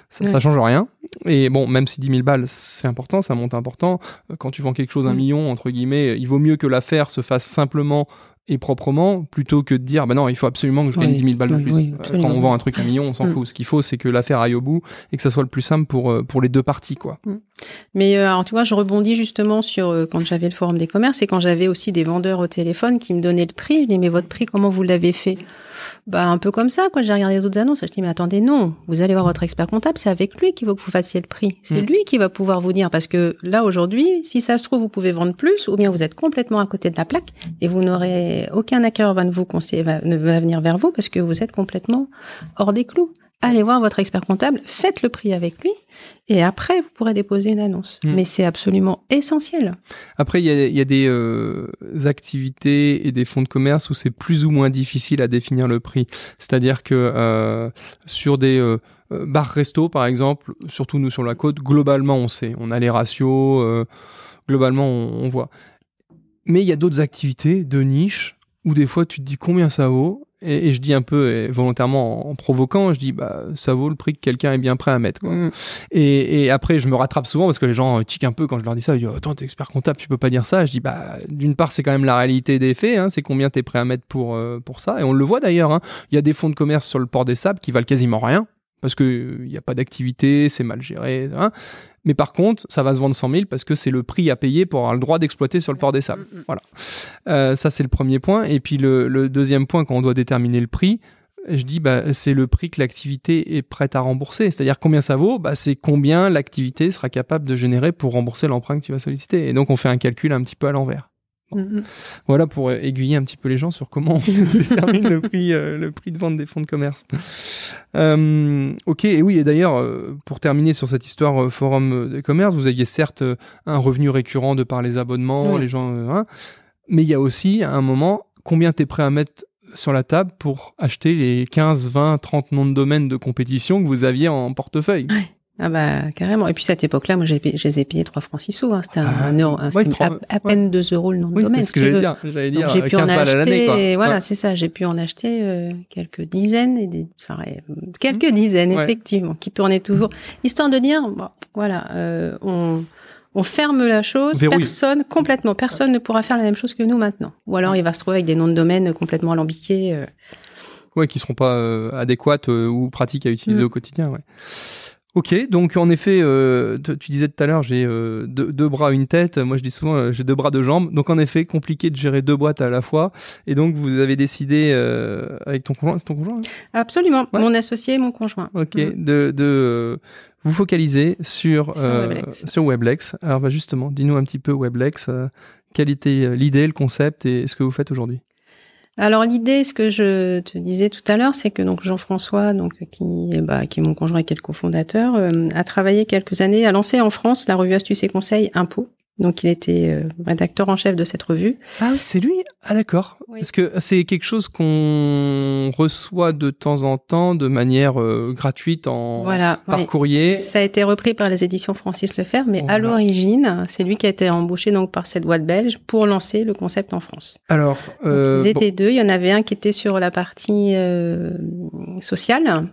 S1: ça, change rien. Et bon, même si 10 000 balles, c'est important, ça monte important. Quand tu vends quelque chose un
S2: Mm.
S1: million, entre guillemets, il vaut mieux que l'affaire se fasse simplement et proprement, plutôt que de dire, bah non, il faut absolument que je gagne
S2: Oui,
S1: 10 000 balles de
S2: oui,
S1: plus.
S2: oui,
S1: Euh. Quand on vend un truc un million, on s'en
S2: Mm.
S1: fout. Ce qu'il faut, c'est que l'affaire aille au bout et que ça soit le plus simple pour, euh, pour les deux parties, quoi.
S2: Mais euh, alors, tu vois, je rebondis justement sur euh, quand j'avais le forum des commerces et quand j'avais aussi des vendeurs au téléphone qui me donnaient le prix. Je dis, mais votre prix, comment vous l'avez fait? Bah, un peu comme ça, quoi. J'ai regardé les autres annonces. Je dis, mais attendez, non. Vous allez voir votre expert comptable, c'est avec lui qu'il faut que vous fassiez le prix. C'est
S1: Mm.
S2: lui qui va pouvoir vous dire. Parce que là, aujourd'hui, si ça se trouve, vous pouvez vendre plus ou bien vous êtes complètement à côté de la plaque et vous n'aurez aucun acquéreur va ne vous conseiller, va, ne va venir vers vous parce que vous êtes complètement hors des clous. Allez voir votre expert comptable, faites le prix avec lui et après, vous pourrez déposer une annonce.
S1: Mm.
S2: Mais c'est absolument essentiel.
S1: Après, il y a, il y a des euh, activités et des fonds de commerce où c'est plus ou moins difficile à définir le prix. C'est-à-dire que euh, sur des euh, euh, bars-restos, par exemple, surtout nous sur la côte, globalement, on sait. On a les ratios, euh, globalement, on, on voit. Mais il y a d'autres activités de niche où des fois, tu te dis combien ça vaut. Et, et je dis un peu et volontairement en, en provoquant, je dis bah ça vaut le prix que quelqu'un est bien prêt à mettre. Quoi.
S2: Mm.
S1: Et, et après, je me rattrape souvent parce que les gens tiquent un peu quand je leur dis ça. Ils disent Attends, t'es expert comptable, tu peux pas dire ça. Je dis Bah, d'une part, c'est quand même la réalité des faits. Hein, c'est combien t'es prêt à mettre pour, euh, pour ça. Et on le voit d'ailleurs. hein. Il y a des fonds de commerce sur le port des sables qui valent quasiment rien parce qu'il n'y a pas d'activité, c'est mal géré. hein. Mais par contre, ça va se vendre 100 000 parce que c'est le prix à payer pour avoir le droit d'exploiter sur le port des sables.
S2: Mm, mm.
S1: Voilà. Euh, ça, c'est le premier point. Et puis le, le deuxième point, quand on doit déterminer le prix, je dis bah, c'est le prix que l'activité est prête à rembourser. C'est-à-dire combien ça vaut bah, C'est combien l'activité sera capable de générer pour rembourser l'emprunt que tu vas solliciter. Et donc on fait un calcul un petit peu à l'envers.
S2: Mm, mm.
S1: Voilà pour euh, aiguiller un petit peu les gens sur comment on détermine le prix, euh, le prix de vente des fonds de commerce. Euh, ok, et oui, et d'ailleurs, pour terminer sur cette histoire euh, forum de commerce, vous aviez certes un revenu récurrent de par les abonnements, les gens, hein, mais il y a aussi à un moment combien tu es prêt à mettre sur la table pour acheter les 15, 20, 30 noms de domaines de compétition que vous aviez en portefeuille?
S2: Ah bah carrément. Et puis cette époque-là, moi j'ai je les ai payés 3 francs 6 sous. Hein. C'était un,
S1: Ah,
S2: un euro,
S1: ouais,
S2: c'était
S1: trois-
S2: à, à peine 2 euros le nom de
S1: Oui,
S2: domaine.
S1: c'est ce que j'allais dire. J'allais
S2: Donc,
S1: dire
S2: j'ai
S1: euh,
S2: pu en
S1: 15 balles à l'année.
S2: acheter,
S1: quoi.
S2: voilà,
S1: Ouais.
S2: c'est ça. J'ai pu en acheter euh, quelques dizaines et des, enfin, euh, quelques dizaines
S1: Ouais.
S2: effectivement, qui tournaient toujours, histoire de dire, bon, voilà, euh, on, on ferme la chose.
S1: Verrouille.
S2: Personne, complètement, personne ne pourra faire la même chose que nous maintenant. Ou alors il va se trouver avec des noms de domaine complètement alambiqués. euh.
S1: ouais, qui seront pas euh, adéquates euh, ou pratiques à utiliser
S2: Mm.
S1: au quotidien. Ouais. Ok, donc en effet, euh, tu disais tout à l'heure, j'ai euh, deux, deux bras, une tête. Moi, je dis souvent, euh, j'ai deux bras, deux jambes. Donc en effet, compliqué de gérer deux boîtes à la fois. Et donc, vous avez décidé euh, avec ton conjoint, c'est ton conjoint hein?
S2: Absolument.
S1: Ouais.
S2: Mon associé et mon conjoint.
S1: Ok,
S2: Mhm.
S1: de, de euh, vous focaliser sur,
S2: Sur
S1: euh,
S2: Weblex.
S1: sur Weblex. Alors bah, justement, dis-nous un petit peu Weblex. quelle était l'idée, le concept et ce que vous faites aujourd'hui?
S2: Alors l'idée, ce que je te disais tout à l'heure, c'est que donc Jean-François, donc qui, est- bah, qui est mon conjoint et qui est le cofondateur, euh, a travaillé quelques années, a lancé en France la revue Astuces et Conseils Impôts. Donc il était euh, rédacteur en chef de cette revue.
S1: Ah oui, c'est lui? Ah d'accord.
S2: Oui.
S1: Parce que c'est quelque chose qu'on reçoit de temps en temps de manière euh, gratuite en
S2: Voilà.
S1: par courrier.
S2: Ça a été repris par les éditions Francis Lefebvre, mais à l'origine, c'est lui qui a été embauché donc par cette boîte belge pour lancer le concept en France.
S1: Alors,
S2: Donc,
S1: euh,
S2: ils étaient
S1: bon,
S2: deux. Il y en avait un qui était sur la partie sociale,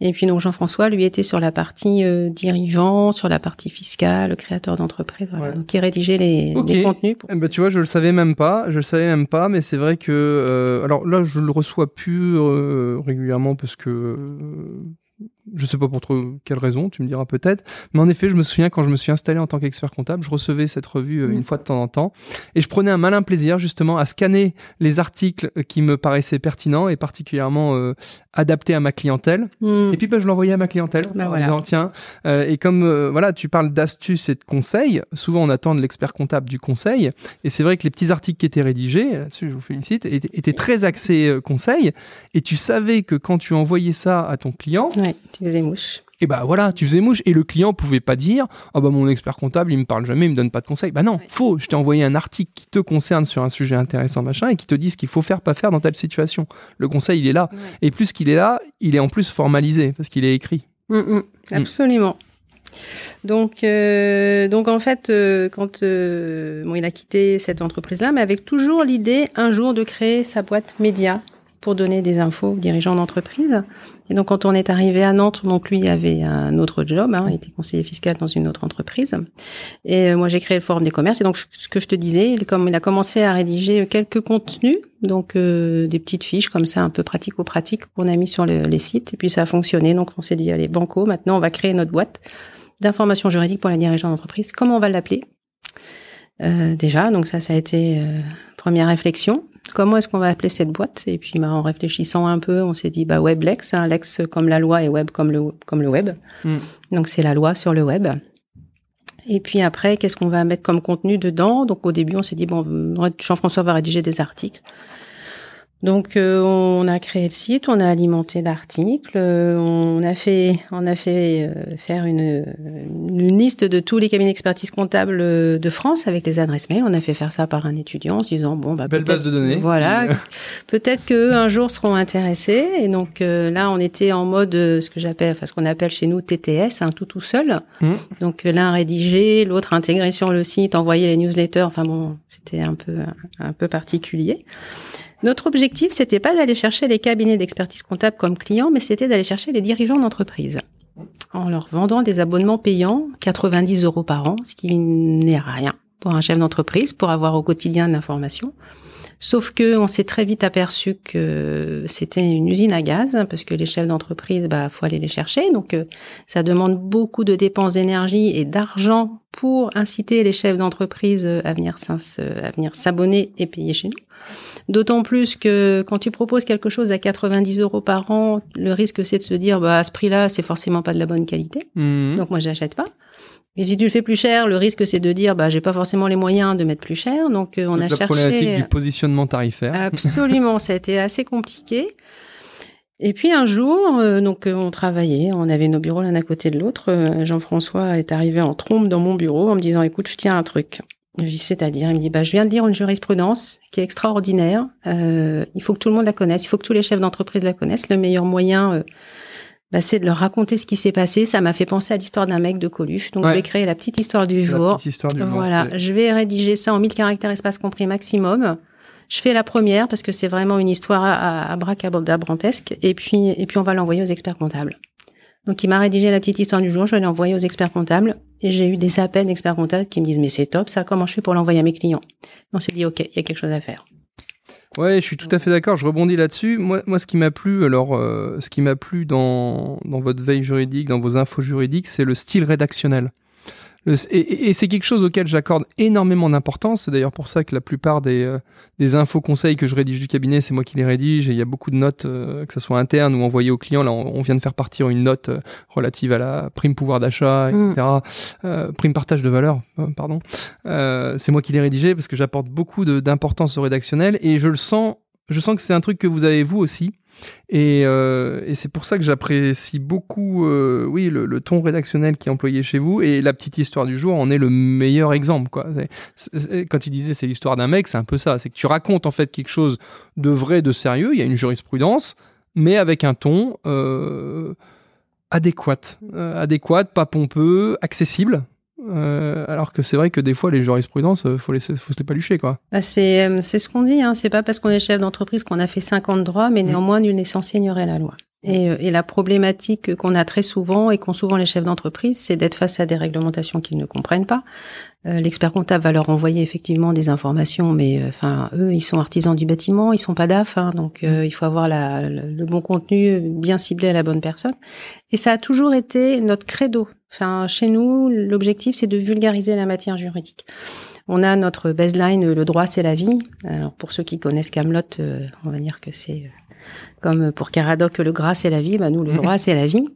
S2: et puis donc Jean-François, lui, était sur la partie euh, dirigeant, sur la partie fiscale, créateur d'entreprise. Voilà.
S1: Ouais.
S2: Donc, il rédigeait les, les contenus. Pour...
S1: eh ben, tu vois, je le savais même pas. Je le savais même pas, mais c'est vrai que euh, alors là, je le reçois plus euh, régulièrement parce que euh, je sais pas pour trop quelle raison. Tu me diras peut-être. Mais en effet, je me souviens quand je me suis installé en tant qu'expert comptable, je recevais cette revue euh,
S2: Mm.
S1: une fois de temps en temps, et je prenais un malin plaisir justement à scanner les articles qui me paraissaient pertinents et particulièrement euh, adaptés à ma clientèle.
S2: Hmm.
S1: Et puis bah, je l'envoyais à ma clientèle
S2: Bah
S1: en
S2: voilà.
S1: disant tiens euh, et comme euh, voilà tu parles d'astuces et de conseils, souvent on attend de l'expert comptable du conseil et c'est vrai que les petits articles qui étaient rédigés là-dessus je vous félicite étaient, étaient très axés euh, conseils et tu savais que quand tu envoyais ça à ton client
S2: Ouais, tu faisais mouche.
S1: et bah voilà tu faisais mouche et le client pouvait pas dire ah bah mon expert comptable il me parle jamais il me donne pas de conseils bah non
S2: Ouais.
S1: faux je t'ai envoyé un article qui te concerne sur un sujet intéressant machin et qui te dit ce qu'il faut faire pas faire dans telle situation. Le conseil il est là. Et plus qu'il est là il est en plus formalisé parce qu'il est écrit.
S2: Mm, mm, absolument. Donc, euh, donc en fait, euh, quand euh, bon, il a quitté cette entreprise-là, mais avec toujours l'idée un jour de créer sa boîte média pour donner des infos aux dirigeants d'entreprise. Et donc, quand on est arrivé à Nantes, donc lui avait un autre job, hein, il était conseiller fiscal dans une autre entreprise. Et euh, moi, j'ai créé le forum des commerces. Et donc, ce que je te disais, il, comme il a commencé à rédiger quelques contenus, donc euh, des petites fiches comme ça, un peu pratico-pratiques qu'on a mis sur le- les sites. Et puis, ça a fonctionné. Donc, on s'est dit, allez, banco, maintenant, on va créer notre boîte d'information juridique pour les dirigeants d'entreprise. Comment on va l'appeler? Euh, Déjà, donc ça, ça a été euh, première réflexion. Comment est-ce qu'on va appeler cette boîte? Et puis, bah, en réfléchissant un peu, on s'est dit, bah, Weblex, hein, Lex comme la loi et Web comme le, comme le web.
S1: Mm.
S2: Donc, c'est la loi sur le web. Et puis après, qu'est-ce qu'on va mettre comme contenu dedans? Donc, au début, on s'est dit, bon, Jean-François va rédiger des articles. Donc euh, on a créé le site, on a alimenté d'articles, euh, on a fait, on a fait euh, faire une, une liste de tous les cabinets d'expertise comptable euh, de France avec les adresses mail. On a fait faire ça par un étudiant en se disant bon bah
S1: Belle base de données.
S2: Voilà, peut-être que un jour seront intéressés. Et donc euh, là on était en mode ce que j'appelle, enfin ce qu'on appelle chez nous TTS, un tout tout seul.
S1: Mm.
S2: Donc l'un rédigé, l'autre intégré sur le site, envoyer les newsletters. Enfin bon, c'était un peu un peu particulier. Notre objectif, c'était pas d'aller chercher les cabinets d'expertise comptable comme clients, mais c'était d'aller chercher les dirigeants d'entreprise en leur vendant des abonnements payants, 90 euros par an, ce qui n'est rien pour un chef d'entreprise, pour avoir au quotidien de l'information. Sauf que on s'est très vite aperçu que c'était une usine à gaz, hein, parce que les chefs d'entreprise, bah, faut aller les chercher. Donc, euh, ça demande beaucoup de dépenses d'énergie et d'argent pour inciter les chefs d'entreprise euh, à venir s'ins- à venir s'abonner et payer chez nous. D'autant plus que quand tu proposes quelque chose à 90 euros par an, le risque c'est de se dire, bah, à ce prix-là, c'est forcément pas de la bonne qualité.
S1: Mhm.
S2: Donc moi, j'achète pas. Mais si tu le fais plus cher, le risque c'est de dire, bah, j'ai pas forcément les moyens de mettre plus cher. Donc euh, on a
S1: la
S2: cherché.
S1: problématique du positionnement tarifaire.
S2: Absolument, ça a été assez compliqué. Et puis un jour, euh, donc euh, on travaillait, on avait nos bureaux l'un à côté de l'autre. Euh, Jean-François est arrivé en trompe dans mon bureau en me disant "Écoute, je tiens un truc." Je dis c'est-à-dire, il me dit "Bah, je viens de lire une jurisprudence qui est extraordinaire. Euh, il faut que tout le monde la connaisse, il faut que tous les chefs d'entreprise la connaissent. Le meilleur moyen." Bah, c'est de leur raconter ce qui s'est passé. Ça m'a fait penser à l'histoire d'un mec de Coluche. Donc,
S1: Ouais.
S2: je vais créer la petite histoire du
S1: La
S2: jour.
S1: petite histoire du jour.
S2: Voilà, je vais rédiger ça en 1000 caractères espace compris maximum. Je fais la première parce que c'est vraiment une histoire à, à, à bracadabrantesque. Et puis, et puis on va l'envoyer aux experts comptables. Donc il m'a rédigé la petite histoire du jour, je vais l'envoyer aux experts comptables. Et j'ai eu des appels d'experts comptables qui me disent mais c'est top ça, comment je fais pour l'envoyer à mes clients? On s'est dit ok, il y a quelque chose à faire.
S1: Ouais, je suis tout à fait d'accord. Je rebondis là-dessus. Moi, moi, ce qui m'a plu, alors, euh, ce qui m'a plu dans, dans votre veille juridique, dans vos infos juridiques, c'est le style rédactionnel et, c'est quelque chose auquel j'accorde énormément d'importance. C'est d'ailleurs pour ça que la plupart des, euh, des infos conseils que je rédige du cabinet, c'est moi qui les rédige. Et il y a beaucoup de notes, euh, que ce soit internes ou envoyées aux clients. Là, on, vient de faire partir une note euh, relative à la prime pouvoir d'achat, etc. Mm. prime partage de valeur, pardon. c'est moi qui l'ai rédigé parce que j'apporte beaucoup d'importance au rédactionnel et je le sens. Je sens que c'est un truc que vous avez vous aussi. Et, euh, c'est pour ça que j'apprécie beaucoup, euh, oui, le, le, ton rédactionnel qui est employé chez vous. Et la petite histoire du jour en est le meilleur exemple, quoi. quand il disait c'est l'histoire d'un mec, c'est un peu ça. C'est que tu racontes en fait quelque chose de vrai, de sérieux. Il y a une jurisprudence, mais avec un ton euh, adéquat, euh, adéquat, pas pompeux, accessible. Euh, alors que c'est vrai que des fois, les jurisprudences, euh, faut, les, faut se les palucher, quoi.
S2: Bah c'est, euh, c'est ce qu'on dit, hein. C'est pas parce qu'on est chef d'entreprise qu'on a fait 50 droits, mais mmh. néanmoins, nul n'est censé ignorer la loi. Et, et, la problématique qu'on a très souvent et qu'ont souvent les chefs d'entreprise, c'est d'être face à des réglementations qu'ils ne comprennent pas. Euh, L'expert comptable va leur envoyer effectivement des informations, mais enfin eux, ils sont artisans du bâtiment, ils sont pas DAF, hein, donc il faut avoir la, le bon contenu bien ciblé à la bonne personne. Et ça a toujours été notre credo Enfin, chez nous, l'objectif, c'est de vulgariser la matière juridique. On a notre baseline, le droit, c'est la vie. Alors, pour ceux qui connaissent Camelot, euh, on va dire que c'est euh, comme pour Caradoc, le gras, c'est la vie. Bah, nous, le droit, c'est la vie.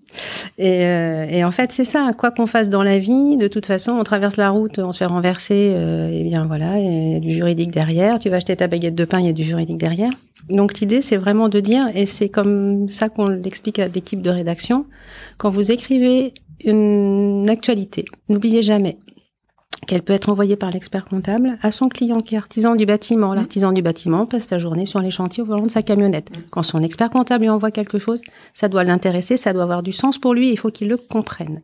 S2: Et, euh, et en fait, c'est ça. Quoi qu'on fasse dans la vie, de toute façon, on traverse la route, on se fait renverser. et bien voilà, il y a du juridique derrière. Tu vas acheter ta baguette de pain, il y a du juridique derrière. Donc l'idée, c'est vraiment de dire, et c'est comme ça qu'on l'explique à l'équipe de rédaction, quand vous écrivez une actualité. N'oubliez jamais qu'elle peut être envoyée par l'expert comptable à son client qui est artisan du bâtiment. L'artisan du bâtiment passe sa journée sur les chantiers au volant de sa camionnette. Quand son expert comptable lui envoie quelque chose, ça doit l'intéresser, ça doit avoir du sens pour lui, il faut qu'il le comprenne.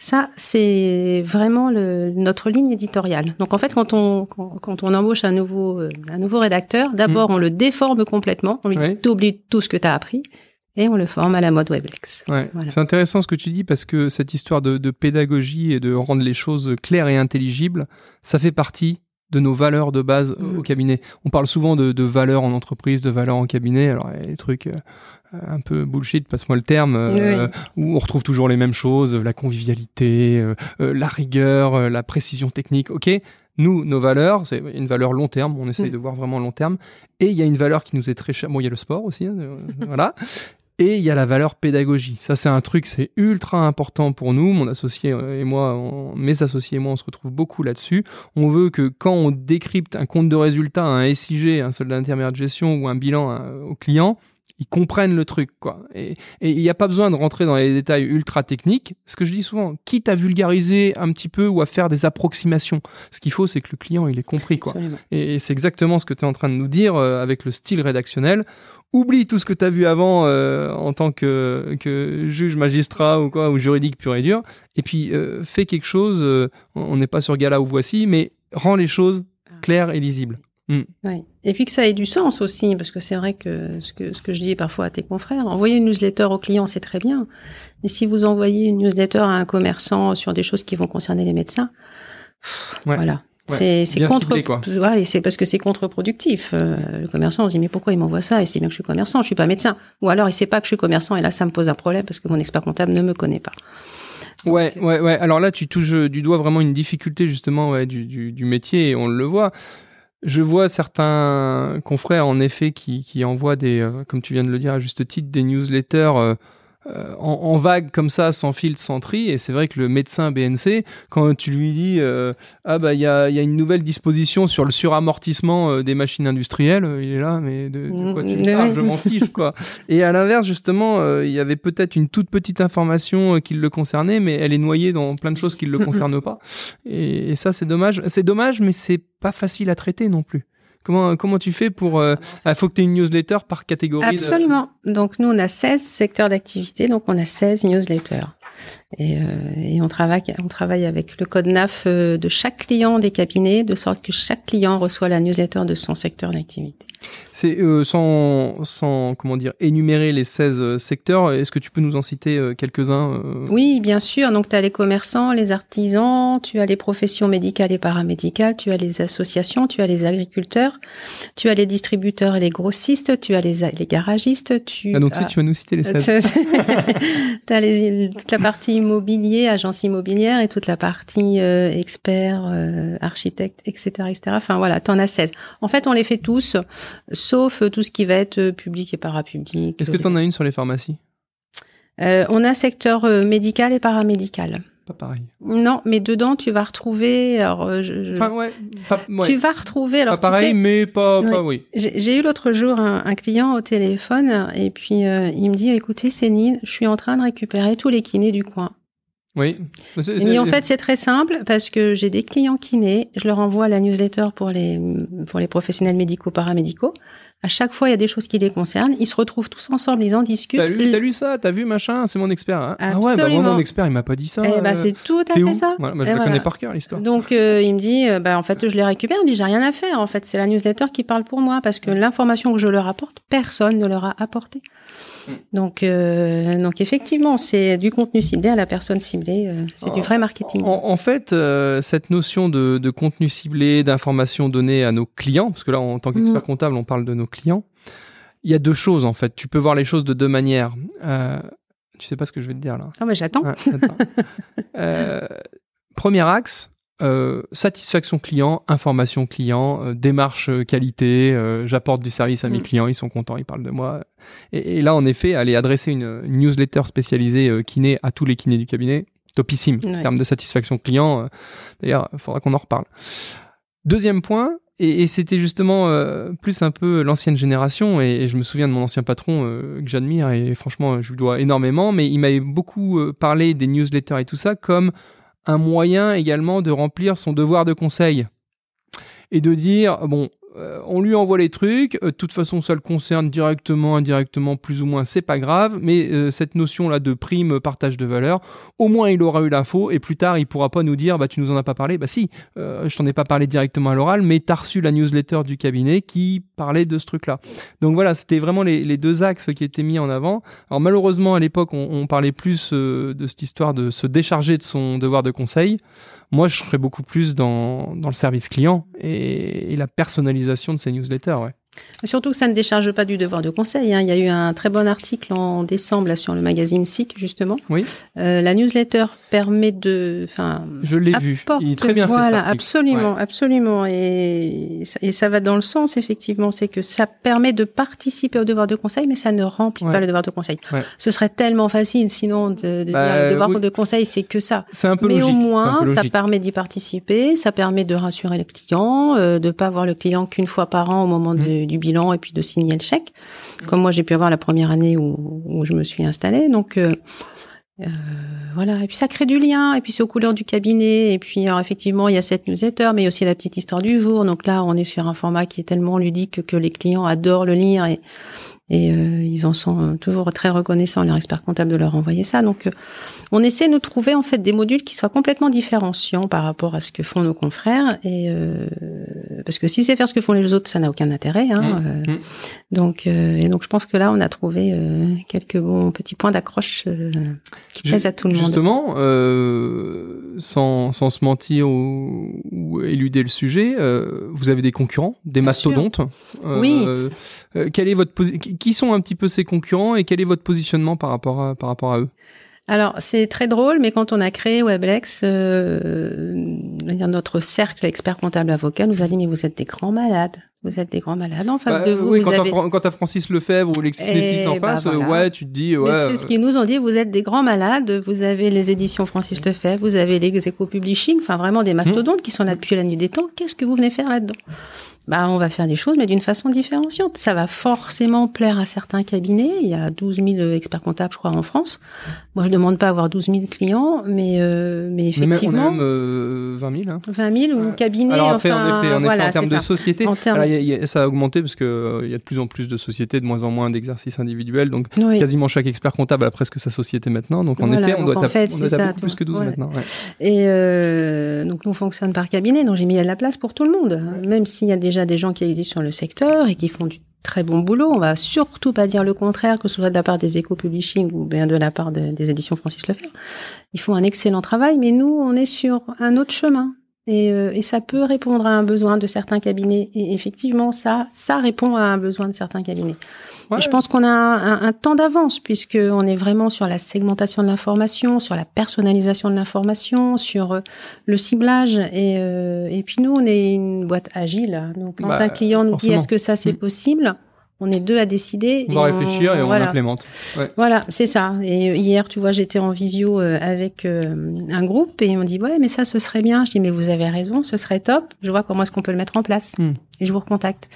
S2: Ça, c'est vraiment le, notre ligne éditoriale. Donc en fait, quand on, quand, on embauche un nouveau, euh, un nouveau rédacteur, d'abord mmh. on le déforme complètement, on lui dit tout ce que tu as appris, et on le forme à la mode Weblex.
S1: Ouais. C'est intéressant ce que tu dis parce que cette histoire de, pédagogie et de rendre les choses claires et intelligibles, ça fait partie de nos valeurs de base mm. au cabinet. On parle souvent de, valeurs en entreprise, de valeurs en cabinet. Alors, il y a des trucs euh, un peu bullshit, passe-moi le terme, euh, où on retrouve toujours les mêmes choses, la convivialité, euh, la rigueur, la précision technique. Ok, nous, nos valeurs, c'est une valeur long terme, on essaye mm. de voir vraiment long terme. Et il y a une valeur qui nous est très chère. Bon, il y a le sport aussi, hein, voilà. Et il y a la valeur pédagogie. Ça, c'est un truc, c'est ultra important pour nous. Mon associé et moi, mes associés et moi, on se retrouve beaucoup là-dessus. On veut que quand on décrypte un compte de résultat, un SIG, un solde d'intermédiaire de gestion ou un bilan au client, ils comprennent le truc, quoi. Et il n'y a pas besoin de rentrer dans les détails ultra techniques. Ce que je dis souvent, quitte à vulgariser un petit peu ou à faire des approximations, ce qu'il faut, c'est que le client, il ait compris, quoi. Et, c'est exactement ce que tu es en train de nous dire euh, avec le style rédactionnel oublie tout ce que tu as vu avant euh, en tant que, que, juge, magistrat ou quoi, ou juridique pur et dur, et puis euh, fais quelque chose, euh, on n'est pas sur Gala ou Voici, mais rends les choses ah. claires et lisibles.
S2: Hmm. Oui. Et puis que ça ait du sens aussi, parce que c'est vrai que ce, que ce que je dis parfois à tes confrères, envoyer une newsletter aux clients, c'est très bien. Mais si vous envoyez une newsletter à un commerçant sur des choses qui vont concerner les médecins, voilà, c'est contre, ouais, c'est parce que c'est contre-productif. Euh, le commerçant on se dit mais pourquoi il m'envoie ça? Et c'est bien que je suis commerçant, je suis pas médecin. Ou alors il sait pas que je suis commerçant et là ça me pose un problème parce que mon expert comptable ne me connaît pas.
S1: Ouais, ouais, ouais. Alors là, tu touches du doigt vraiment une difficulté justement ouais, du, du, du métier et on le voit. Je vois certains confrères en effet qui, qui envoient des, euh, comme tu viens de le dire à juste titre, des newsletters. Euh, euh, en, vague comme ça, sans filtre, sans tri. Et c'est vrai que le médecin BNC, quand tu lui dis euh, ah bah il y a, y a, une nouvelle disposition sur le suramortissement euh, des machines industrielles, il est là, mais de, quoi tu mm, parles Je m'en fiche quoi. Et à l'inverse justement, il y avait peut-être une toute petite information qui le concernait, mais elle est noyée dans plein de choses qui ne le concernent pas. Et, et ça c'est dommage. C'est dommage, mais c'est pas facile à traiter non plus. Comment, comment tu fais pour... Euh, ah, faut que tu aies une newsletter par catégorie
S2: Absolument. Donc nous, on a 16 secteurs d'activité, donc on a 16 newsletters. Et, euh, et, on travaille, on travaille avec le code NAF euh, de chaque client des cabinets, de sorte que chaque client reçoit la newsletter de son secteur d'activité.
S1: C'est euh, sans, sans comment dire énumérer les 16 euh, secteurs, est-ce que tu peux nous en citer euh, quelques-uns
S2: Oui, bien sûr. Donc tu as les commerçants, les artisans, tu as les professions médicales et paramédicales, tu as les associations, tu as les agriculteurs, tu as les distributeurs et les grossistes, tu as les, les garagistes, tu
S1: Ah donc tu vas nous citer les 16.
S2: tu as les, toute la partie immobilier, agence immobilière et toute la partie euh, expert, architecte, etc., etc. Enfin voilà, tu en as 16. En fait, on les fait tous sauf tout ce qui va être euh, public et parapublic.
S1: Est-ce que tu en as une sur les pharmacies?
S2: Euh, On a secteur euh, médical et paramédical.
S1: Pas pareil.
S2: Non, mais dedans, tu vas retrouver. Alors, euh, je,
S1: enfin, ouais, pas, ouais.
S2: Tu vas retrouver. Alors,
S1: pas pareil,
S2: sais,
S1: mais pas, oui. pas oui.
S2: J'ai eu l'autre jour un, un, client au téléphone et puis euh, il me dit écoutez, Céline, je suis en train de récupérer tous les kinés du coin.
S1: Oui.
S2: Et en fait, c'est très simple parce que j'ai des clients kinés, je leur envoie la newsletter pour les, pour les professionnels médicaux, paramédicaux. À chaque fois, il y a des choses qui les concernent. Ils se retrouvent tous ensemble, ils en discutent.
S1: T'as lu, ça? T'as vu machin? C'est mon expert. Hein
S2: ah
S1: ouais, bah moi, mon expert, il m'a pas dit ça.
S2: Eh bah, c'est tout à fait
S1: où?
S2: ça.
S1: Voilà, moi, je
S2: Et
S1: la
S2: voilà.
S1: connais par cœur, l'histoire.
S2: Donc, euh, il me dit, euh, bah, en fait, je les récupère. Il me dit, j'ai rien à faire. En fait, c'est la newsletter qui parle pour moi parce que l'information que je leur apporte, personne ne leur a apporté. Donc, euh, donc effectivement, c'est du contenu ciblé à la personne ciblée. Euh, c'est du vrai marketing.
S1: En, en fait, euh, cette notion de, de contenu ciblé, d'informations données à nos clients, parce que là, en tant qu'expert mmh. comptable, on parle de nos clients. Il y a deux choses en fait. Tu peux voir les choses de deux manières. Euh, tu sais pas ce que je vais te dire là.
S2: Non, mais j'attends.
S1: Ouais, premier axe, euh, satisfaction client, information client, euh, démarche qualité, euh, j'apporte du service à mes mmh. clients, ils sont contents, ils parlent de moi. Et, et là, en effet, aller adresser une, une newsletter spécialisée euh, kiné à tous les kinés du cabinet, topissime
S2: Ouais.
S1: en termes de satisfaction client. euh, D'ailleurs, il faudra qu'on en reparle. Deuxième point, et, c'était justement euh, plus un peu l'ancienne génération, et, et je me souviens de mon ancien patron euh, que j'admire, et franchement, je lui dois énormément, mais il m'avait beaucoup euh, parlé des newsletters et tout ça comme un moyen également de remplir son devoir de conseil. Et de dire bon euh, on lui envoie les trucs. Euh, de toute façon ça le concerne directement indirectement plus ou moins. C'est pas grave. Mais euh, cette notion là de prime partage de valeur au moins il aura eu l'info et plus tard il pourra pas nous dire bah tu nous en as pas parlé. Bah si. Je t'en ai pas parlé directement à l'oral mais t'as reçu la newsletter du cabinet qui parlait de ce truc là donc voilà c'était vraiment les, deux axes qui étaient mis en avant. Alors malheureusement à l'époque on, parlait plus de cette histoire de se décharger de son devoir de conseil. Moi, je serais beaucoup plus dans, dans le service client et, et, la personnalisation de ces newsletters. Ouais.
S2: Surtout que ça ne décharge pas du devoir de conseil. Hein. Il y a eu un très bon article en décembre là, sur le magazine SIC, justement.
S1: Oui.
S2: Euh, la newsletter permet de. Enfin,
S1: Je l'ai vu. Il est très bien
S2: voilà,
S1: fait. Voilà,
S2: absolument, ouais. absolument. Et, et ça va dans le sens, effectivement, c'est que ça permet de participer au devoir de conseil, mais ça ne remplit ouais. pas le devoir de conseil.
S1: Ouais.
S2: Ce serait tellement facile, sinon, de, de
S1: bah,
S2: dire le devoir oui. de conseil, c'est que ça.
S1: C'est un peu
S2: mais
S1: logique.
S2: au moins,
S1: ça
S2: permet d'y participer, ça permet de rassurer le client, euh, de pas voir le client qu'une fois par an au moment mmh. de, du bilan et puis de signer le chèque, comme moi j'ai pu avoir la première année où, je me suis installée. Donc euh, euh, voilà, et puis ça crée du lien, et puis c'est aux couleurs du cabinet, et puis effectivement il y a cette newsletter, mais il y aussi la petite histoire du jour. Donc là on est sur un format qui est tellement ludique que les clients adorent le lire et, et euh, ils en sont toujours très reconnaissants, leur expert comptable, de leur envoyer ça. Donc, euh, on essaie de trouver en fait des modules qui soient complètement différenciants par rapport à ce que font nos confrères. Et euh, parce que si c'est faire ce que font les autres, ça n'a aucun intérêt. Hein, mmh. Donc, euh, et donc, je pense que là, on a trouvé euh, quelques bons petits points d'accroche euh, qui plaisent à tout le monde.
S1: Justement, euh, sans, sans se mentir ou, ou éluder le sujet, vous avez des concurrents, des
S2: Bien
S1: mastodontes.
S2: oui.
S1: Est votre qui sont un petit peu ces concurrents et quel est votre positionnement par rapport à, par rapport à eux?
S2: Alors, c'est très drôle, mais quand on a créé Weblex, euh, notre cercle expert comptable avocat nous a dit, mais vous êtes des grands malades. Vous êtes des grands malades en face
S1: bah,
S2: de vous.
S1: Oui,
S2: vous
S1: quand
S2: avez...
S1: t'as Francis Lefebvre ou Alexis Nessis en
S2: bah
S1: face,
S2: voilà.
S1: ouais, tu te dis, ouais.
S2: C'est ce qu'ils nous ont dit, vous êtes des grands malades, vous avez les éditions Francis Lefebvre, vous avez les éco-publishing, enfin vraiment des mastodontes mmh. qui sont là depuis la nuit des temps. Qu'est-ce que vous venez faire là-dedans? Bah, on va faire des choses, mais d'une façon différenciante. Ça va forcément plaire à certains cabinets. Il y a 12 000 experts comptables, je crois, en France. Moi, je demande pas à avoir 12 000 clients, mais, euh, mais effectivement.
S1: Mais on a même euh, 20 000. Hein.
S2: 20 000 ou cabinets.
S1: Alors après,
S2: enfin,
S1: en effet, en,
S2: voilà,
S1: en termes de
S2: ça.
S1: société.
S2: En termes
S1: Alors, ça a augmenté parce que il y a de plus en plus de sociétés, de moins en moins d'exercices individuels. Donc
S2: Oui.
S1: quasiment chaque expert comptable a presque sa société maintenant. Donc en
S2: Voilà,
S1: effet, on doit être
S2: fait,
S1: on doit
S2: ça,
S1: beaucoup plus que 12
S2: vois. Ouais.
S1: maintenant. ouais.
S2: Et euh, donc nous on fonctionne par cabinet, donc j'ai mis à la place pour tout le monde. Même s'il y a déjà des gens qui existent sur le secteur et qui font du très bon boulot, on va surtout pas dire le contraire, que ce soit de la part des éco-publishing ou bien de la part de- des éditions Francis Lefebvre. Ils font un excellent travail, mais nous on est sur un autre chemin. Et, euh, et ça peut répondre à un besoin de certains cabinets. Et effectivement, ça, ça répond à un besoin de certains cabinets.
S1: Ouais.
S2: Et je pense qu'on a un, un- un temps d'avance puisque on est vraiment sur la segmentation de l'information, sur la personnalisation de l'information, sur euh, le ciblage. Et, euh, et puis nous, on est une boîte agile. Donc quand
S1: Bah,
S2: un client nous dit est-ce que ça c'est
S1: Mm.
S2: possible, on est deux à décider.
S1: On va réfléchir et on
S2: voilà.
S1: implémente. Ouais.
S2: Voilà, c'est ça. Et euh, hier, tu vois, j'étais en visio euh, avec euh, un groupe et m'ont dit ouais, mais ça, ce serait bien. Je dis mais vous avez raison, ce serait top. Je vois comment est-ce qu'on peut le mettre en place.
S1: Hmm.
S2: Et je vous recontacte.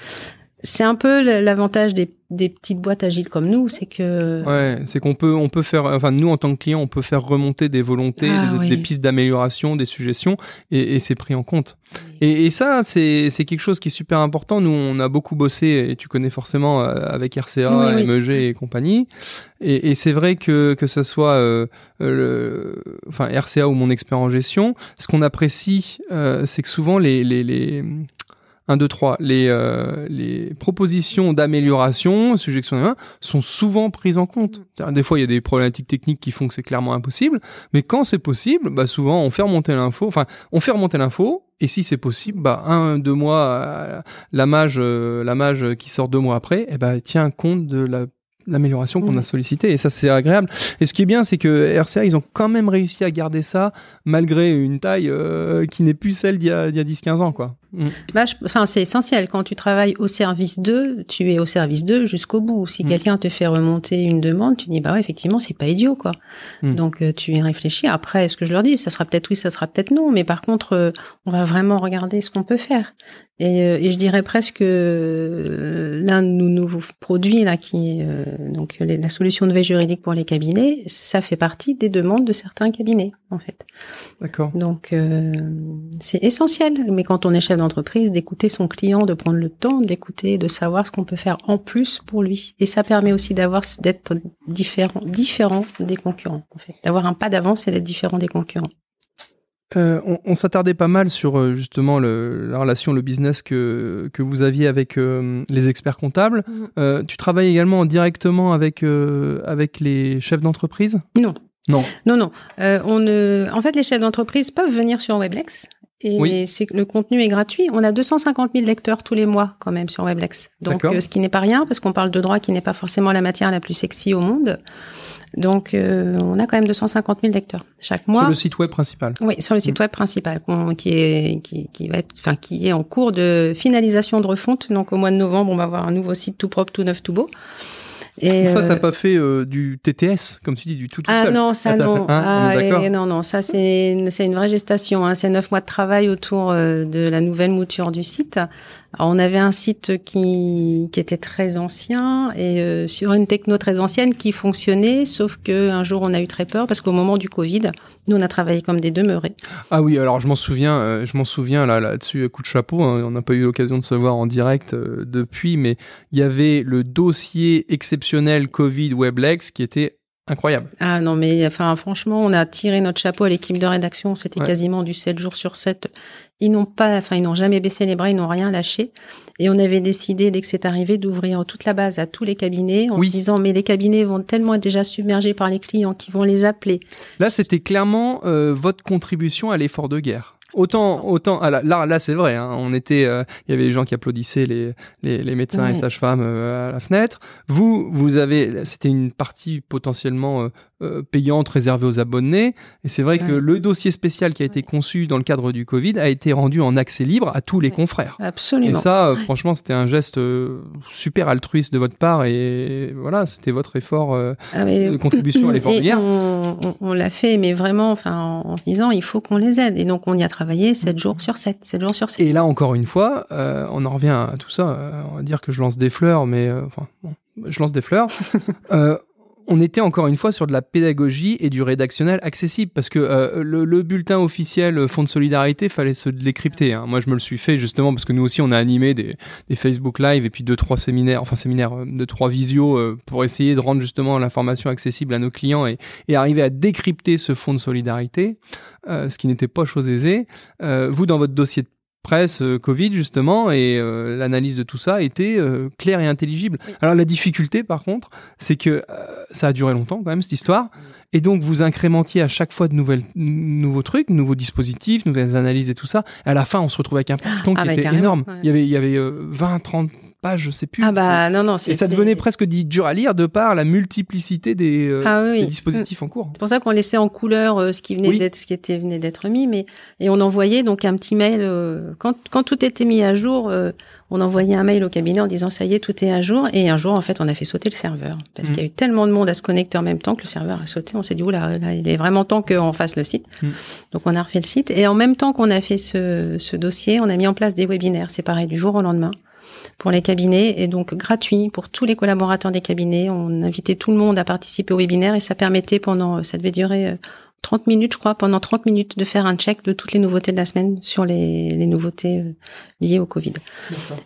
S2: C'est un peu l'avantage des, des petites boîtes agiles comme nous, c'est que
S1: Ouais, c'est qu'on peut, on peut faire, enfin nous en tant que client, on peut faire remonter des volontés,
S2: Ah,
S1: des,
S2: oui.
S1: des pistes d'amélioration, des suggestions, et, et c'est pris en compte. Et, et ça, c'est c'est quelque chose qui est super important. Nous, on a beaucoup bossé, et tu connais forcément euh, avec RCA,
S2: Oui.
S1: MEG et compagnie. Et, et c'est vrai que que ce soit euh, le, enfin RCA ou mon expert en gestion, ce qu'on apprécie, euh, c'est que souvent les les, les 1, 2, 3. Les, euh, les propositions d'amélioration, sujet que sont sont souvent prises en compte. C'est-à-dire, Des fois, il y a des problématiques techniques qui font que c'est clairement impossible, mais quand c'est possible, bah souvent, on fait remonter l'info. Enfin, on fait remonter l'info, et si c'est possible, bah un, deux mois, euh, la mage, euh, la mage qui sort deux mois après, eh ben tient compte de la l'amélioration qu'on a
S2: Mhm.
S1: sollicitée et ça c'est agréable et ce qui est bien c'est que RCA ils ont quand même réussi à garder ça malgré une taille euh, qui n'est plus celle d'il y a, a 10-15 ans quoi Mm.
S2: Bah, enfin, c'est essentiel. Quand tu travailles au service d'eux, tu es au service d'eux jusqu'au bout. Si
S1: Mm.
S2: quelqu'un te fait remonter une demande, tu dis, bah ouais, effectivement, c'est pas idiot, quoi.
S1: Mm.
S2: Donc, euh, tu y réfléchis. Après, ce que je leur dis, ça sera peut-être oui, ça sera peut-être non. Mais par contre, euh, on va vraiment regarder ce qu'on peut faire. Et, euh, et je dirais presque l'un de nos nouveaux produits, là, qui est donc la solution de veille juridique pour les cabinets, ça fait partie des demandes de certains cabinets, en fait.
S1: d'accord
S2: Donc, euh, c'est essentiel. Mais quand on est chef d'entreprise, d'écouter son client, de prendre le temps de l'écouter, de savoir ce qu'on peut faire en plus pour lui. Et ça permet aussi d'avoir, d'être différent, différent des concurrents, en fait. D'avoir un pas d'avance et d'être différent des concurrents.
S1: Euh, on on s'attardait pas mal sur euh, justement le, la relation, le business que, que vous aviez avec euh, les experts comptables. Euh, tu travailles également directement avec, avec les chefs d'entreprise?
S2: Non.
S1: Non.
S2: Non, non. On. En fait, les chefs d'entreprise peuvent venir sur Weblex. Et
S1: Oui.
S2: c'est le contenu est gratuit. On a 250 000 lecteurs tous les mois quand même sur Weblex. Donc, euh, ce qui n'est pas rien parce qu'on parle de droit qui n'est pas forcément la matière la plus sexy au monde. Donc, euh, on a quand même 250 000 lecteurs chaque mois.
S1: Sur le site web principal.
S2: Oui, sur le site web principal, qui est qui, qui va être, enfin qui est en cours de finalisation de refonte. Donc au mois de novembre, on va avoir un nouveau site tout propre, tout neuf, tout beau. Et
S1: Ça,
S2: euh,
S1: t'as pas fait euh, du TTS, comme tu dis, du tout tout
S2: ah
S1: seul.
S2: non, ça
S1: Ah,
S2: non. ah, non, non, ça c'est une, c'est une vraie gestation. Hein. C'est neuf mois de travail autour euh, de la nouvelle mouture du site. Alors, on avait un site qui, qui était très ancien et euh, sur une techno très ancienne qui fonctionnait, sauf que un jour on a eu très peur parce qu'au moment du Covid, nous on a travaillé comme des demeurés.
S1: Ah oui, alors je m'en souviens, euh, je m'en souviens là là-dessus, coup de chapeau. hein, on n'a pas eu l'occasion de se voir en direct euh, depuis, mais il y avait le dossier exceptionnel Covid Weblex qui était incroyable.
S2: Ah non, mais enfin, franchement, on a tiré notre chapeau à l'équipe de rédaction. C'était
S1: Ouais.
S2: quasiment du 7 jours sur 7. Ils n'ont pas, enfin, ils n'ont jamais baissé les bras, ils n'ont rien lâché. Et on avait décidé, dès que c'est arrivé, d'ouvrir toute la base à tous les cabinets en
S1: Oui.
S2: se disant, mais les cabinets vont tellement être déjà submergés par les clients qui vont les appeler.
S1: Là, c'était clairement euh, votre contribution à l'effort de guerre. Autant, autant, ah là, là, là, c'est vrai. Hein, on était, euh, il y avait les gens qui applaudissaient les les, les médecins et sages-femmes euh, à la fenêtre. Vous, vous avez, c'était une partie potentiellement euh, payante réservée aux abonnés. Et c'est vrai que le dossier spécial qui a été
S2: Ouais.
S1: conçu dans le cadre du Covid a été rendu en accès libre à tous les
S2: Ouais.
S1: confrères. Et
S2: Absolument.
S1: ça, euh, franchement, c'était un geste euh, super altruiste de votre part et voilà, c'était votre effort
S2: Ah, mais-
S1: de contribution à l'effort de
S2: Et
S1: guerre.
S2: on, on- on l'a fait, mais vraiment, enfin, en, en se disant, il faut qu'on les aide. Et donc, on y a travaillé 7 jours sur 7, 7 jours sur 7.
S1: Et là, encore une fois, on en revient à tout ça. on va dire que je lance des fleurs, mais enfin, bon, je lance des fleurs. Euh, on était encore une fois sur de la pédagogie et du rédactionnel accessible parce que euh, le, bulletin officiel Fonds de solidarité fallait se décrypter. Hein. Moi, je me le suis fait justement parce que nous aussi, on a animé des, Facebook Live et puis deux trois séminaires, enfin séminaires, euh, deux trois visios euh, pour essayer de rendre justement l'information accessible à nos clients et, et, arriver à décrypter ce fonds de solidarité, ce qui n'était pas chose aisée. vous, dans votre dossier de presse euh, Covid justement et euh, l'analyse de tout ça était euh, claire et intelligible. Alors la difficulté par contre, c'est que ça a duré longtemps quand même cette histoire et donc vous incrémentiez à chaque fois de nouvelles nouveaux trucs, nouveaux dispositifs, nouvelles analyses et tout ça. À la fin, on se retrouvait avec un carton ah, qui était énorme. Il y avait il y avait 20 30 page, je sais plus.
S2: Ah bah non non,
S1: et ça devenait presque dit dur à lire de par la multiplicité des, euh, ah dispositifs en cours.
S2: C'est pour ça qu'on laissait en couleur euh, ce qui venait d'être ce qui était venait d'être mis, mais et on envoyait donc un petit mail euh, quand quand tout était mis à jour, on envoyait un mail au cabinet en disant ça y est tout est à jour et un jour en fait on a fait sauter le serveur parce qu'il y a eu mm. tellement de monde à se connecter en même temps que le serveur a sauté. On s'est dit oula là, il est vraiment temps qu'on fasse le site. Mm. Donc on a refait le site et en même temps qu'on a fait ce, ce dossier, on a mis en place des webinaires. C'est pareil du jour au lendemain pour les cabinets et donc gratuit pour tous les collaborateurs des cabinets. On invitait tout le monde à participer au webinaire et ça permettait pendant, ça devait durer 30 euh, minutes, je crois, pendant 30 minutes de faire un check de toutes les nouveautés de la semaine sur les, les nouveautés euh, liées au Covid.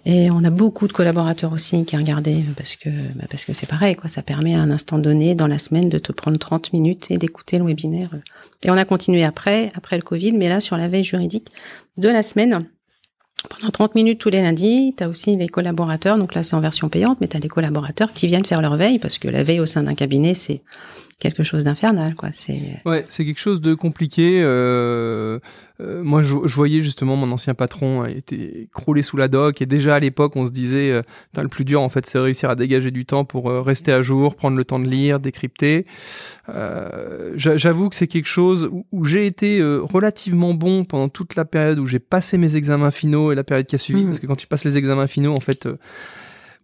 S2: Et on a beaucoup de collaborateurs aussi qui regardaient parce que bah parce que c'est pareil, quoi. Ça permet à un instant donné dans la semaine de te prendre 30 minutes et d'écouter le webinaire. Et on a continué après, après le Covid, mais là sur la veille juridique de la semaine pendant 30 minutes tous les lundis. Tu aussi les collaborateurs, donc là c'est en version payante, mais tu as les collaborateurs qui viennent faire leur veille, parce que la veille au sein d'un cabinet, c'est quelque chose d'infernal, quoi. C'est
S1: ouais, c'est quelque chose de compliqué. Euh, euh, moi, je, voyais justement mon ancien patron était croulé sous la doc, et déjà à l'époque, on se disait, euh, le plus dur en fait, c'est réussir à dégager du temps pour euh, rester à jour, prendre le temps de lire, décrypter. Euh, J'avoue que c'est quelque chose où, où j'ai été relativement bon pendant toute la période où j'ai passé mes examens finaux et la période qui a suivi, mmh. parce que quand tu passes les examens finaux, en fait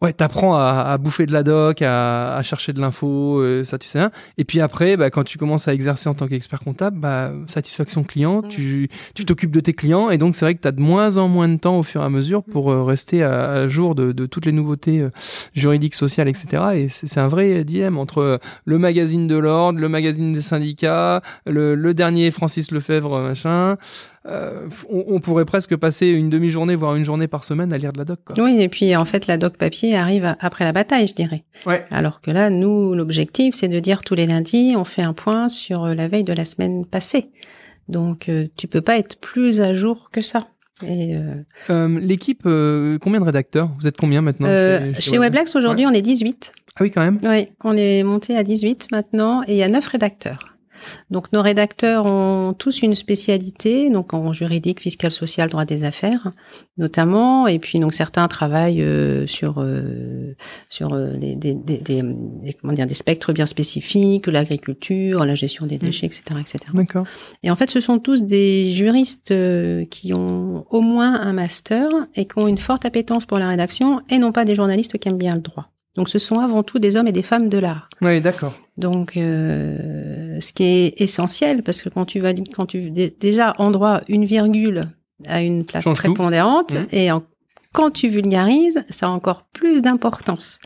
S1: ouais, t'apprends à, à bouffer de la doc, à, à chercher de l'info, euh, ça tu sais. Hein. Et puis après, bah, quand tu commences à exercer en tant qu'expert comptable, bah, satisfaction client, tu tu t'occupes de tes clients et donc c'est vrai que tu as de moins en moins de temps au fur et à mesure pour euh, rester à, jour de, de, toutes les nouveautés euh, juridiques, sociales, etc. Et c'est un vrai dilemme entre le magazine de l'ordre, le magazine des syndicats, le, le dernier Francis Lefebvre, machin. Euh, on, pourrait presque passer une demi-journée, voire une journée par semaine à lire de la doc.
S2: Oui, et puis en fait, la doc papier arrive après la bataille, je dirais.
S1: Ouais.
S2: Alors que là, nous, l'objectif, c'est de dire tous les lundis, on fait un point sur euh, la veille de la semaine passée. Donc, euh, tu peux pas être plus à jour que ça.
S1: Et L'équipe, combien de rédacteurs? Vous êtes combien maintenant
S2: Chez, Weblex, aujourd'hui, on est 18.
S1: Ah oui, quand même
S2: Oui, on est monté à 18 maintenant et il y a 9 rédacteurs. Donc nos rédacteurs ont tous une spécialité, donc en juridique, fiscal, social, droit des affaires, notamment. Et puis donc certains travaillent euh, sur euh, sur euh, des, des, des, comment dire des spectres bien spécifiques, l'agriculture, la gestion des mmh. déchets, etc., etc.
S1: D'accord.
S2: Et en fait, ce sont tous des juristes qui ont au moins un master et qui ont une forte appétence pour la rédaction, et non pas des journalistes qui aiment bien le droit. Donc ce sont avant tout des hommes et des femmes de l'art.
S1: Oui, d'accord.
S2: Donc euh, ce qui est essentiel, parce que quand tu vas quand tu déjà en droit une virgule a une place prépondérante, mmh. et quand tu vulgarises, ça a encore plus d'importance.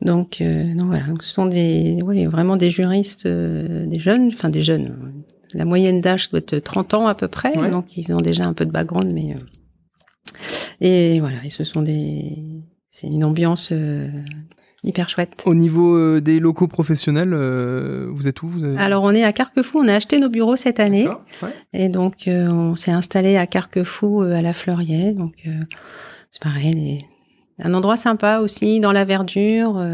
S2: Donc, euh, donc voilà, donc ce sont des, oui, vraiment des juristes, euh, des jeunes, enfin des jeunes. La moyenne d'âge doit être 30 ans à peu près, donc ils ont déjà un peu de background, mais euh, et voilà, et ce sont des c'est une ambiance euh, hyper chouette.
S1: Au niveau euh, des locaux professionnels, euh, vous êtes où vous
S2: Alors on est à Carquefou, on a acheté nos bureaux cette année et donc on s'est installé à Carquefou à la Fleurier, donc c'est pareil, un endroit sympa aussi dans la verdure.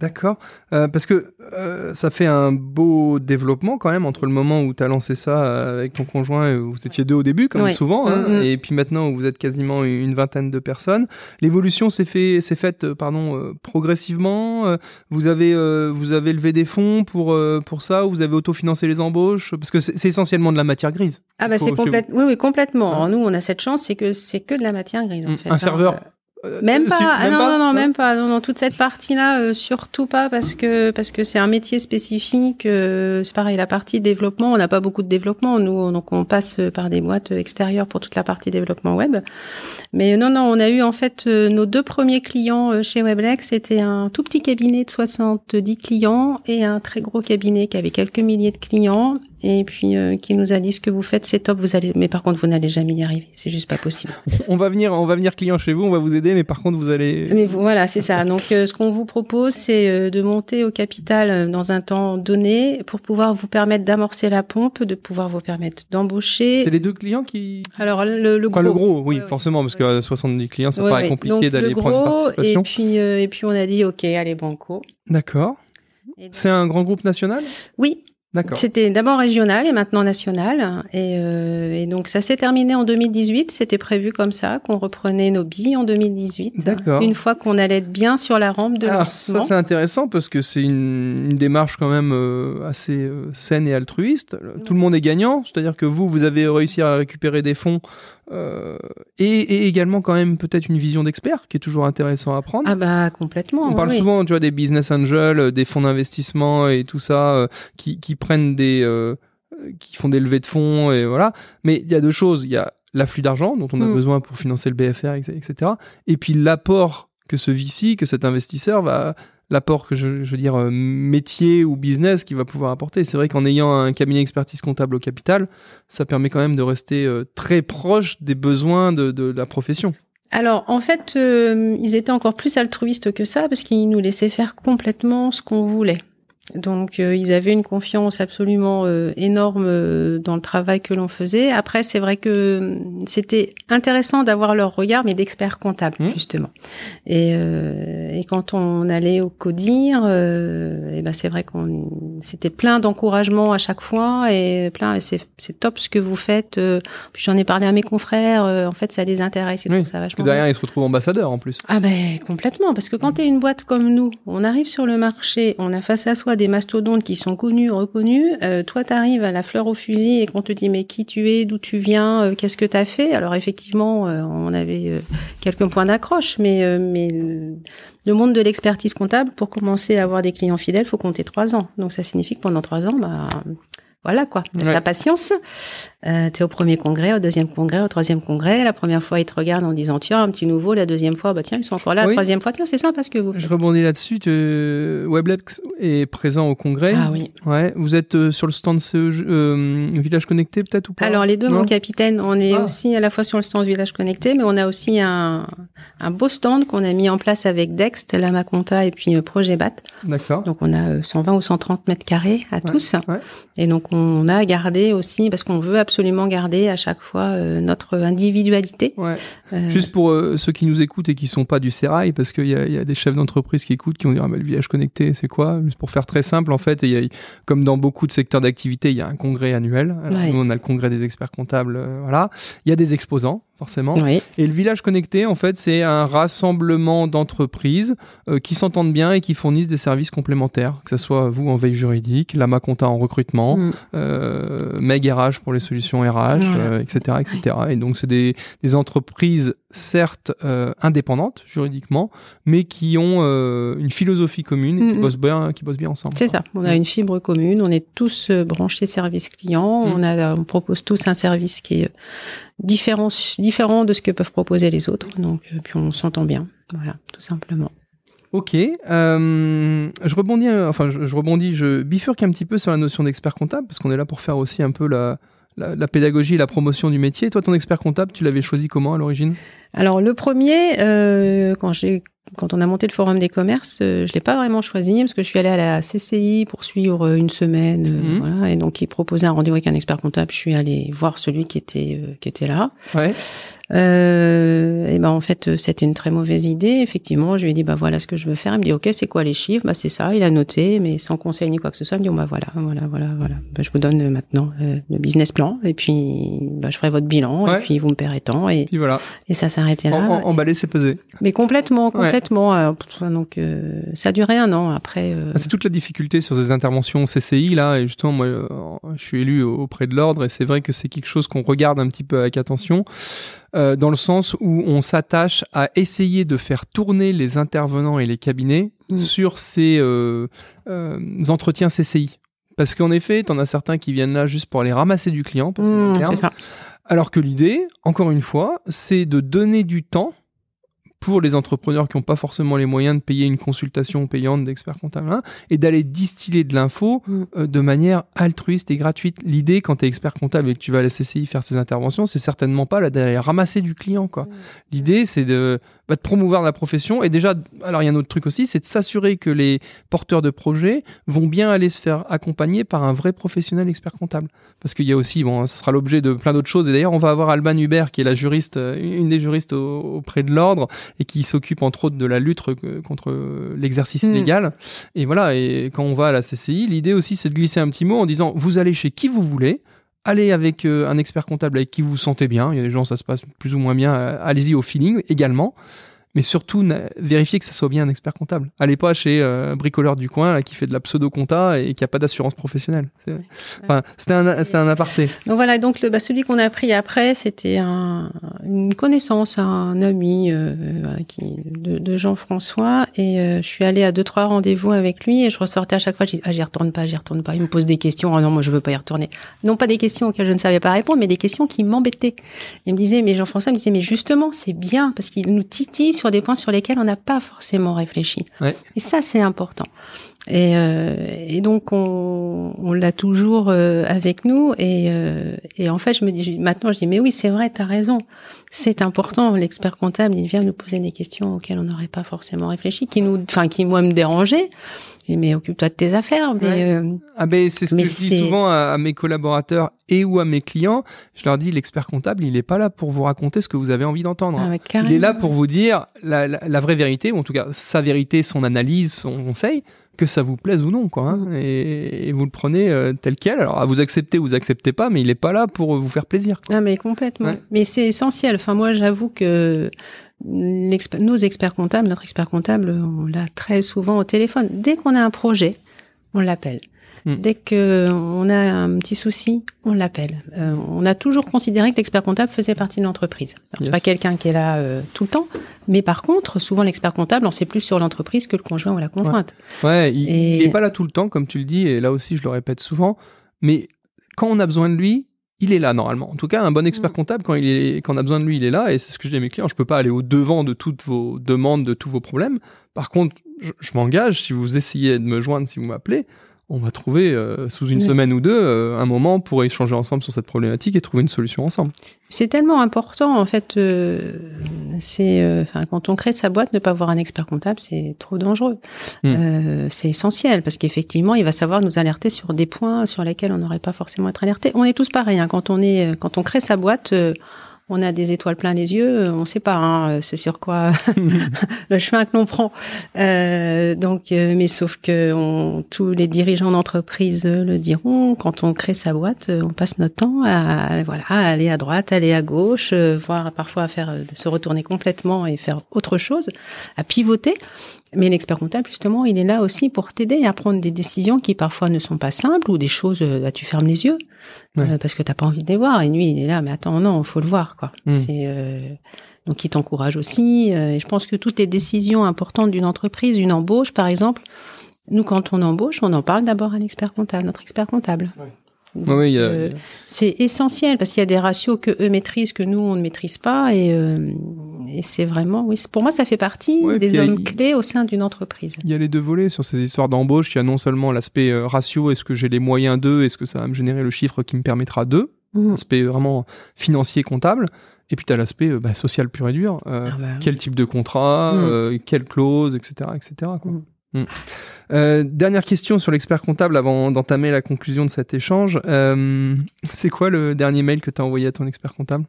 S1: D'accord. Euh, parce que euh, ça fait un beau développement quand même entre le moment où tu as lancé ça euh, avec ton conjoint, et vous étiez deux au début, comme souvent, hein, mm, mm. et puis maintenant où vous êtes quasiment une vingtaine de personnes. L'évolution s'est fait, s'est faite, pardon, progressivement. vous avez, vous avez levé des fonds pour pour ça, ou vous avez autofinancé les embauches, parce que c'est essentiellement de la matière grise.
S2: Ah bah c'est complètement, oui oui complètement. Nous on a cette chance, c'est que c'est que de la matière grise en mm. fait.
S1: Un serveur Euh,
S2: Même
S1: euh,
S2: pas.
S1: su-
S2: Ah non, non, non,
S1: Hein
S2: même pas. Non, non, toute cette partie-là, euh, surtout pas parce que parce que c'est un métier spécifique. euh, c'est pareil, la partie développement, on n'a pas beaucoup de développement. Nous, donc on passe par des boîtes extérieures pour toute la partie développement web. Mais non, non, on a eu en fait euh, nos deux premiers clients euh, chez Weblex. C'était un tout petit cabinet de 70 clients et un très gros cabinet qui avait quelques milliers de clients et puis euh, qui nous a dit ce que vous faites, c'est top. Vous allez, mais par contre, vous n'allez jamais y arriver. C'est juste pas possible.
S1: On va venir, on va venir client chez vous, on va vous aider, mais par contre vous allez.
S2: Mais voilà, c'est ça. Donc, euh, ce qu'on vous propose, c'est euh, de monter au capital dans un temps donné pour pouvoir vous permettre d'amorcer la pompe, de pouvoir vous permettre d'embaucher.
S1: C'est les deux clients qui.
S2: Alors, le, le
S1: Enfin,
S2: gros.
S1: le gros, oui, forcément, parce que à 70 clients, ça
S2: Ouais,
S1: paraît
S2: ouais.
S1: compliqué d'aller
S2: le
S1: prendre une participation.
S2: Et puis, et puis, on a dit, OK, allez, banco.
S1: D'accord. C'est un grand groupe national?
S2: Oui. C'était d'abord régional et maintenant national. Et, euh, et donc ça s'est terminé en 2018. C'était prévu comme ça, qu'on reprenait nos billes en 2018.
S1: D'accord.
S2: Une fois qu'on allait être bien sur la rampe de
S1: Alors,
S2: lancement.
S1: ça c'est intéressant parce que c'est une, une démarche quand même euh, assez euh, saine et altruiste. Tout le monde est gagnant, c'est-à-dire que vous, vous avez réussi à récupérer des fonds euh, et, et également quand même peut-être une vision d'expert qui est toujours intéressant à prendre.
S2: Ah bah complètement.
S1: On parle
S2: oui.
S1: souvent, tu vois, des business angels, euh, des fonds d'investissement et tout ça, euh, qui, qui prennent des, euh, euh, qui font des levées de fonds et voilà. Mais il y a deux choses. Il y a l'afflux d'argent dont on a
S2: Mm.
S1: besoin pour financer le BFR, etc. Et puis l'apport que ce VC, que cet investisseur va, l'apport que je, veux dire euh, métier ou business qui va pouvoir apporter. C'est vrai qu'en ayant un cabinet expertise comptable au capital, ça permet quand même de rester euh, très proche des besoins de, de la profession.
S2: Alors en fait, euh, ils étaient encore plus altruistes que ça parce qu'ils nous laissaient faire complètement ce qu'on voulait. Donc euh, ils avaient une confiance absolument euh, énorme euh, dans le travail que l'on faisait. Après, c'est vrai que euh, c'était intéressant d'avoir leur regard, mais d'experts comptables
S1: Mmh.
S2: justement. Et, euh, et quand on allait au codir, euh, et ben c'est vrai qu'on c'était plein d'encouragement à chaque fois et plein. Et c'est top ce que vous faites. puis j'en ai parlé à mes confrères. en fait, ça les intéresse. Ils
S1: Oui,
S2: ça
S1: Parce que
S2: vachement bien.
S1: derrière, ils se retrouvent ambassadeurs en plus.
S2: Ah ben complètement, parce que quand tu es une boîte comme nous, on arrive sur le marché, on a face à soi des mastodontes qui sont connus, reconnus, euh, toi tu arrives à la fleur au fusil et qu'on te dit mais qui tu es, d'où tu viens, euh, qu'est-ce que tu as fait? Alors effectivement, euh, on avait quelques points d'accroche, mais, mais le- monde de l'expertise comptable, pour commencer à avoir des clients fidèles, faut compter trois ans. Donc ça signifie que pendant trois ans, bah, voilà quoi,
S1: Ouais.
S2: ta patience. Euh, tu es au premier congrès, au deuxième congrès, au troisième congrès. La première fois, ils te regardent en disant tiens, un petit nouveau. La deuxième fois, bah tiens, ils sont encore là. La
S1: Oui.
S2: troisième fois, tiens, c'est sympa ce que vous
S1: Je rebondis là-dessus. tu- Weblex est présent au congrès.
S2: Ah oui.
S1: Ouais. Vous êtes euh, sur le stand CEG, euh, Village Connecté peut-être ou pas?
S2: Alors les deux,
S1: Non?
S2: mon capitaine, on est
S1: Ah.
S2: aussi à la fois sur le stand Village Connecté, mais on a aussi un, un beau stand qu'on a mis en place avec Dext, Lamaconta et puis euh, Projet BAT.
S1: D'accord.
S2: Donc on a euh, 120 ou 130 mètres carrés à tous.
S1: ouais.
S2: Et donc on a gardé aussi, parce qu'on veut absolument garder à chaque fois euh, notre individualité.
S1: Ouais.
S2: Euh,
S1: Juste pour euh, ceux qui nous écoutent et qui sont pas du Sérail, parce qu'il y a, il y a des chefs d'entreprise qui écoutent, qui ont dit ah, mais le village connecté, c'est quoi? Juste pour faire très simple, en fait, a, comme dans beaucoup de secteurs d'activité, il y a un congrès annuel. Alors,
S2: Ouais.
S1: Nous, on a le congrès des experts comptables, voilà. Il y a des exposants, forcément.
S2: oui.
S1: Et le village connecté, en fait, c'est un rassemblement d'entreprises euh, qui s'entendent bien et qui fournissent des services complémentaires, que ce soit vous en veille juridique, Lama Compta en recrutement,
S2: Mm.
S1: euh, Meg RH pour les solutions RH,
S2: Voilà.
S1: euh, etc., etc. Et donc, c'est des, des entreprises, certes, euh, indépendantes juridiquement, mais qui ont euh, une philosophie commune et qui,
S2: Mm, mm.
S1: bossent bien, qui bossent bien ensemble.
S2: C'est ça. On a une fibre commune. On est tous branchés service client.
S1: Mm.
S2: On a, on propose tous un service qui est différent, différent de ce que peuvent proposer les autres. Donc, puis on s'entend bien. Voilà, tout simplement.
S1: Ok, euh, je rebondis, enfin je, je rebondis, je bifurque un petit peu sur la notion d'expert comptable parce qu'on est là pour faire aussi un peu la, la, pédagogie et la promotion du métier. Toi, ton expert comptable, tu l'avais choisi comment à l'origine?
S2: Alors le premier, euh, quand j'ai quand on a monté le forum des commerces, euh, je l'ai pas vraiment choisi parce que je suis allée à la CCI pour suivre euh, une semaine, euh,
S1: Mhm.
S2: voilà, et donc ils proposaient un rendez-vous avec un expert comptable. Je suis allée voir celui qui était euh, qui était là.
S1: Ouais.
S2: Euh, et ben en fait, c'était une très mauvaise idée. Effectivement, je lui ai dit bah voilà ce que je veux faire. Il me dit ok, c'est quoi les chiffres? Bah c'est ça. Il a noté, mais sans conseil ni quoi que ce soit. Il me dit bah voilà, voilà, voilà, voilà. Bah, je vous donne maintenant le business plan et puis bah, je ferai votre bilan
S1: Ouais.
S2: et puis vous me paierez tant et,
S1: Puis voilà.
S2: et ça s'arrêter là.
S1: En, emballer, c'est peser.
S2: Mais complètement, complètement. Euh, donc, euh, ça a duré un an après. Euh.
S1: Ah, c'est toute la difficulté sur ces interventions CCI là. Et justement, moi, je suis élu auprès de l'ordre et c'est vrai que c'est quelque chose qu'on regarde un petit peu avec attention. dans le sens où on s'attache à essayer de faire tourner les intervenants et les cabinets mm. sur ces entretiens CCI. Parce qu'en effet, tu en as certains qui viennent là juste pour aller ramasser du client.
S2: Mmh, c'est ça.
S1: Alors que l'idée, encore une fois, c'est de donner du temps pour les entrepreneurs qui n'ont pas forcément les moyens de payer une consultation payante d'experts comptables hein, et d'aller distiller de l'info mm. euh, de manière altruiste et gratuite. L'idée, quand tu es expert comptable et que tu vas à la CCI faire ces interventions, c'est certainement pas d'aller ramasser du client. quoi. Mm. L'idée, c'est de, bah, de, promouvoir la profession. Et déjà, alors il y a un autre truc aussi, c'est de s'assurer que les porteurs de projets vont bien aller se faire accompagner par un vrai professionnel expert comptable. Parce qu'il y a aussi, bon, ça sera l'objet de plein d'autres choses. Et d'ailleurs, on va avoir Alban Hubert, qui est la juriste, euh, une des juristes auprès de l'ordre, et qui s'occupe entre autres de la lutte contre l'exercice hmm. illégal. Et voilà, et quand on va à la CCI, l'idée aussi c'est de glisser un petit mot en disant vous allez chez qui vous voulez, allez avec euh, un expert comptable avec qui vous vous sentez bien. Il y a des gens ça se passe plus ou moins bien, allez-y au feeling également mais surtout vérifier que ça soit bien un expert comptable. Allez pas chez euh, bricoleur du coin là, qui fait de la pseudo compta et qui a pas d'assurance professionnelle. Enfin, c'était un, un aparté.
S2: Donc voilà, donc le, bah, celui qu'on a pris après, c'était un, une connaissance, un ami euh, qui, de, de Jean-François, et euh, je suis allée à deux trois rendez-vous avec lui et je ressortais à chaque fois, je dis ah j'y retourne pas, j'y retourne pas. Il me pose des questions, ah non moi je veux pas y retourner. Non pas des questions auxquelles je ne savais pas répondre, mais des questions qui m'embêtaient. Il me disait mais Jean-François me disait mais justement c'est bien parce qu'il nous titille sur des points sur lesquels on n'a pas forcément réfléchi. Et ça, c'est important. Et, euh, et, donc on, on l'a toujours euh, avec nous. Et, euh, et, en fait je me dis maintenant je dis mais oui c'est vrai tu as raison. C'est important. L'expert comptable il vient nous poser des questions auxquelles on n'aurait pas forcément réfléchi qui nous enfin qui moi me dérangeaient. Mais occupe-toi de tes affaires. Mais
S1: ah ben c'est ce que je dis souvent à, mes collaborateurs et ou à mes clients. Je leur dis l'expert comptable, il n'est pas là pour vous raconter ce que vous avez envie d'entendre.
S2: Ah,
S1: il est là pour vous dire la, la, vraie vérité, ou en tout cas sa vérité, son analyse, son conseil que ça vous plaise ou non, quoi. Hein. Mm. et, vous le prenez euh, tel quel. Alors, vous acceptez ou vous acceptez pas, mais il n'est pas là pour vous faire plaisir.
S2: Ah, mais complètement. Mais c'est essentiel. Enfin, moi, j'avoue que nos experts comptables, notre expert comptable, on l'a très souvent au téléphone. Dès qu'on a un projet, on l'appelle. Hmm. Dès qu'on a un petit souci, on l'appelle. Euh, on a toujours considéré que l'expert comptable faisait partie de l'entreprise. C'est pas quelqu'un qui est là euh, tout le temps, mais par contre, souvent l'expert comptable, on sait plus sur l'entreprise que le conjoint ou la conjointe.
S1: Ouais, il n'est pas là tout le temps, comme tu le dis, et là aussi je le répète souvent. Mais quand on a besoin de lui, il est là normalement. En tout cas, un bon expert mm. comptable, quand, il est, quand on a besoin de lui, il est là. Et c'est ce que je dis à mes clients. Je peux pas aller au devant de toutes vos demandes, de tous vos problèmes. Par contre, je m'engage. Si vous essayez de me joindre, si vous m'appelez, on va trouver euh, sous une semaine ou deux euh, un moment pour échanger ensemble sur cette problématique et trouver une solution ensemble.
S2: C'est tellement important en fait. Euh, c'est, enfin, quand on crée sa boîte, ne pas avoir un expert comptable, c'est trop dangereux. Hmm. c'est essentiel parce qu'effectivement, il va savoir nous alerter sur des points sur lesquels on n'aurait pas forcément être alerté. On est tous pareils. Hein, quand on est, quand on crée sa boîte on a des étoiles plein les yeux, euh, on ne sait pas hein, ce sur quoi le chemin que l'on prend. Euh, donc, euh, mais sauf que on, tous les dirigeants d'entreprise le diront. Quand on crée sa boîte, on passe notre temps à voilà, aller à droite, aller à gauche, voire parfois à faire se retourner complètement et faire autre chose, à pivoter. Mais l'expert comptable, justement, il est là aussi pour t'aider à prendre des décisions qui parfois ne sont pas simples ou des choses, là, tu fermes les yeux parce que t'as pas envie de les voir. Et lui, il est là, mais attends, non, faut le voir. Hmm. Euh, donc il t'encourage aussi. Euh, et je pense que toutes les décisions importantes d'une entreprise, une embauche par exemple, nous quand on embauche, on en parle d'abord à l'expert comptable, notre expert comptable. Euh, c'est essentiel parce qu'il y a des ratios que eux maîtrisent que nous on ne maîtrise pas et, c'est vraiment oui pour moi ça fait partie des hommes clés au sein d'une entreprise.
S1: Il y a les deux volets sur ces histoires d'embauche. Il y a non seulement l'aspect ratio, est-ce que j'ai les moyens d'eux, est-ce que ça va me générer le chiffre qui me permettra d'eux, Mmh. L'aspect vraiment financier, comptable. Et puis tu as l'aspect euh, bah, social pur et dur. Euh, ah bah quel type de contrat, mmh. euh, quelle clause, etc. etc. Mmh. dernière question sur l'expert comptable avant d'entamer la conclusion de cet échange. c'est quoi le dernier mail que tu as envoyé à ton expert comptable?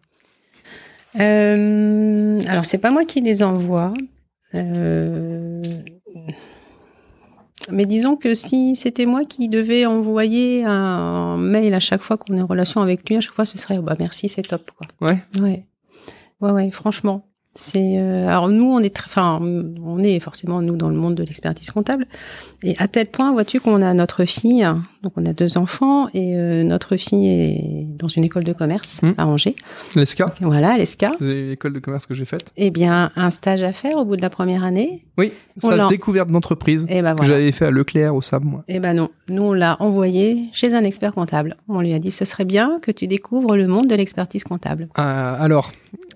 S2: Alors, c'est pas moi qui les envoie. Mais disons que si c'était moi qui devais envoyer un mail à chaque fois qu'on est en relation avec lui, à chaque fois ce serait oh bah merci, c'est top quoi.
S1: Ouais.
S2: Ouais. Ouais ouais, franchement. C'est euh, alors nous on est enfin on est forcément nous dans le monde de l'expertise comptable. Et à tel point vois-tu qu'on a notre fille donc on a deux enfants et euh, notre fille est dans une école de commerce
S1: Hmm.
S2: à Angers.
S1: L'ESCA,
S2: voilà l'ESCA.
S1: C'est l'école de commerce que j'ai faite.
S2: eh bien un stage à faire au bout de la première année.
S1: Oui, stage découverte d'entreprise
S2: et ben
S1: que
S2: voilà.
S1: j'avais fait à Leclerc au SAB, moi.
S2: eh ben non nous on l'a envoyé chez un expert comptable. On lui a dit ce serait bien que tu découvres le monde de l'expertise comptable.
S1: Euh, alors,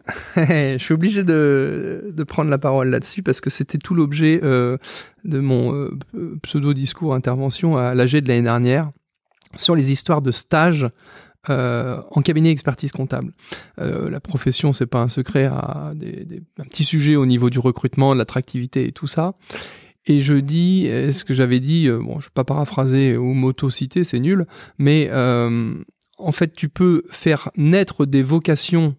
S1: je suis obligé de, prendre la parole là-dessus parce que c'était tout l'objet euh, de mon euh, pseudo-discours intervention à l'AG de l'année dernière sur les histoires de stages euh, en cabinet expertise comptable. La profession, c'est pas un secret, des, un petit sujet au niveau du recrutement, de l'attractivité et tout ça. Et je dis, ce que j'avais dit, euh, bon, je vais pas paraphraser ou m'auto-citer, c'est nul, mais en fait, tu peux faire naître des vocations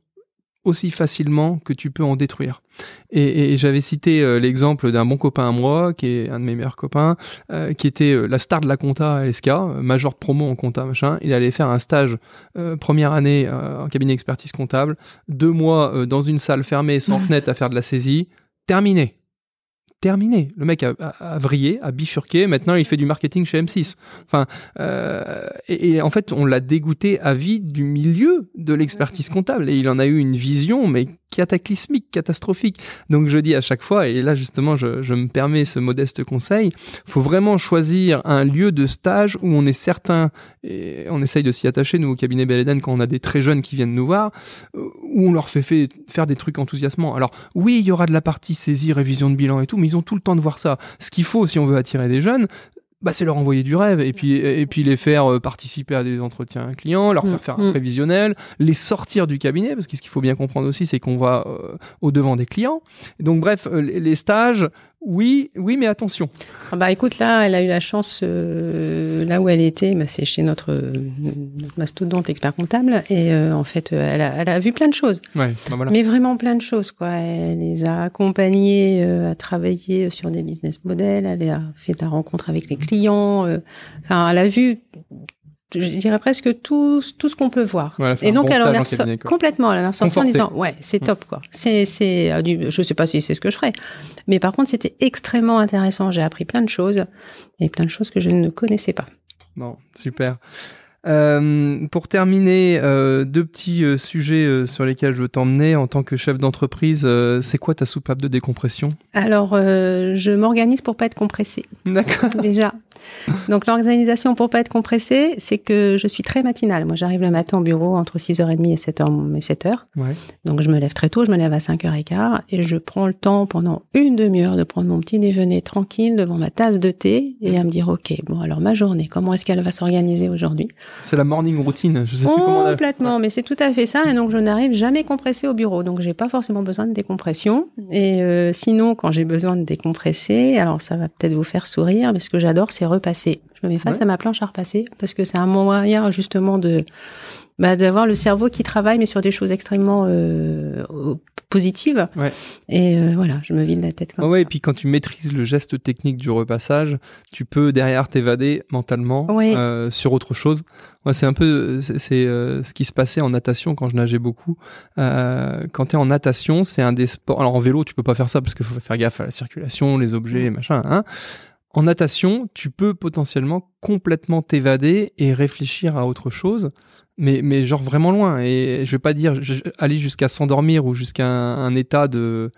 S1: aussi facilement que tu peux en détruire. Et, et j'avais cité euh, l'exemple d'un bon copain à moi, qui est un de mes meilleurs copains, euh, qui était euh, la star de la compta à LSK, euh, major de promo en compta, machin. Il allait faire un stage euh, première année euh, en cabinet expertise comptable, deux mois euh, dans une salle fermée sans fenêtre à faire de la saisie, terminé. Terminé. Le mec a, a, vrillé, a bifurqué. Maintenant, il fait du marketing chez M6. Enfin, euh, et, et en fait, on l'a dégoûté à vie du milieu de l'expertise comptable. Et il en a eu une vision, mais cataclysmique, catastrophique. Donc je dis à chaque fois, et là justement je, me permets ce modeste conseil, faut vraiment choisir un lieu de stage où on est certain, et on essaye de s'y attacher, nous au cabinet Beleden, quand on a des très jeunes qui viennent nous voir, où on leur fait, fait faire des trucs enthousiasmants. Alors oui, il y aura de la partie saisie, révision de bilan et tout, mais ils ont tout le temps de voir ça. Ce qu'il faut si on veut attirer des jeunes, bah, c'est leur envoyer du rêve et puis, et puis les faire euh, participer à des entretiens clients, leur faire faire un prévisionnel, les sortir du cabinet, parce que ce qu'il faut bien comprendre aussi, c'est qu'on va euh, au devant des clients. Donc bref, euh, les stages, oui, oui, mais attention.
S2: Ah bah écoute, là, elle a eu la chance, euh, là où elle était, bah, c'est chez notre, notre, mastodonte expert comptable, et euh, en fait, elle a, elle a, vu plein de choses.
S1: Ouais, bah voilà.
S2: Mais vraiment plein de choses, quoi. Elle les a accompagnés euh, à travailler sur des business models, elle a fait de la rencontre avec les clients, enfin, elle a vu je dirais presque tout, tout ce qu'on peut voir. Et donc,
S1: bon
S2: elle en est
S1: cabinet,
S2: complètement, elle en en disant, ouais, c'est top, quoi. C'est, c'est, je sais pas si c'est ce que je ferais. Mais par contre, c'était extrêmement intéressant. J'ai appris plein de choses et plein de choses que je ne connaissais pas.
S1: Bon, super. Euh, pour terminer, euh, deux petits euh, sujets euh, sur lesquels je veux t'emmener en tant que chef d'entreprise. euh, c'est quoi ta soupape de décompression?
S2: Alors, euh, je m'organise pour pas être compressée.
S1: D'accord.
S2: Déjà. Donc, l'organisation pour pas être compressée, c'est que je suis très matinale. Moi, j'arrive le matin au bureau entre 6h30 et 7h. Et 7h.
S1: Ouais.
S2: Donc, je me lève très tôt. Je me lève à 5h15 et je prends le temps pendant une demi-heure de prendre mon petit déjeuner tranquille devant ma tasse de thé et à me dire, OK, bon, alors ma journée, comment est-ce qu'elle va s'organiser aujourd'hui?
S1: C'est la morning routine. Je sais plus comment on a...
S2: Complètement, mais c'est tout à fait ça. Et donc, je n'arrive jamais compressée au bureau. Donc, j'ai pas forcément besoin de décompression. Et euh, sinon, quand j'ai besoin de décompresser, alors ça va peut-être vous faire sourire, mais ce que j'adore, c'est repasser. Je me mets face
S1: Ouais.
S2: à ma planche à repasser parce que c'est un moyen justement de bah, d'avoir le cerveau qui travaille, mais sur des choses extrêmement euh, positives.
S1: Ouais.
S2: Et euh, voilà, je me vide la tête. Comme
S1: Ouais, et puis quand tu maîtrises le geste technique du repassage, tu peux derrière t'évader mentalement euh, sur autre chose. Moi, c'est un peu c'est euh, ce qui se passait en natation quand je nageais beaucoup. Quand tu es en natation, c'est un des sports. Alors en vélo, tu peux pas faire ça parce qu'il faut faire gaffe à la circulation, les objets, les machins. Hein. En natation, tu peux potentiellement complètement t'évader et réfléchir à autre chose, mais, mais genre vraiment loin. Et je vais pas dire aller jusqu'à s'endormir ou jusqu'à un, état de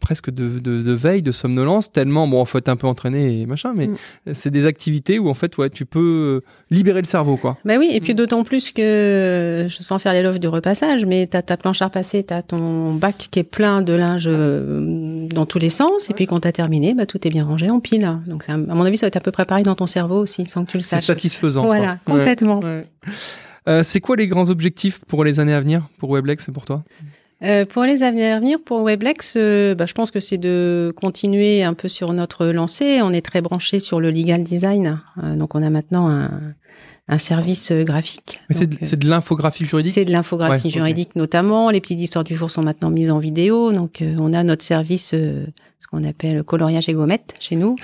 S1: presque de, de, de veille, de somnolence, tellement bon, faut être un peu entraîné et machin, mais
S2: Mm.
S1: c'est des activités où en fait, ouais, tu peux libérer le cerveau, quoi.
S2: Bah oui, et puis
S1: Mm.
S2: d'autant plus que, je sens faire l'éloge du repassage, mais t'as ta planche à repasser, t'as ton bac qui est plein de linge euh, dans tous les sens, et puis quand t'as terminé, bah tout est bien rangé en pile. Donc c'est un- à mon avis, ça va être à peu près pareil dans ton cerveau aussi, sans que tu le
S1: C'est
S2: saches.
S1: satisfaisant.
S2: Voilà,
S1: quoi. Ouais.
S2: complètement.
S1: Ouais. Euh, c'est quoi les grands objectifs pour les années à venir pour Weblex et pour toi?
S2: Euh, pour les années à venir, pour Weblex, euh, bah, je pense que c'est de continuer un peu sur notre lancée. On est très branché sur le legal design, Euh, donc on a maintenant un, un service euh, graphique.
S1: Mais c'est de, l'infographie juridique?
S2: C'est de l'infographie
S1: Ouais,
S2: juridique notamment. Les petites histoires du jour sont maintenant mises en vidéo. Donc, euh, on a notre service euh, ce qu'on appelle coloriage et gommette chez nous.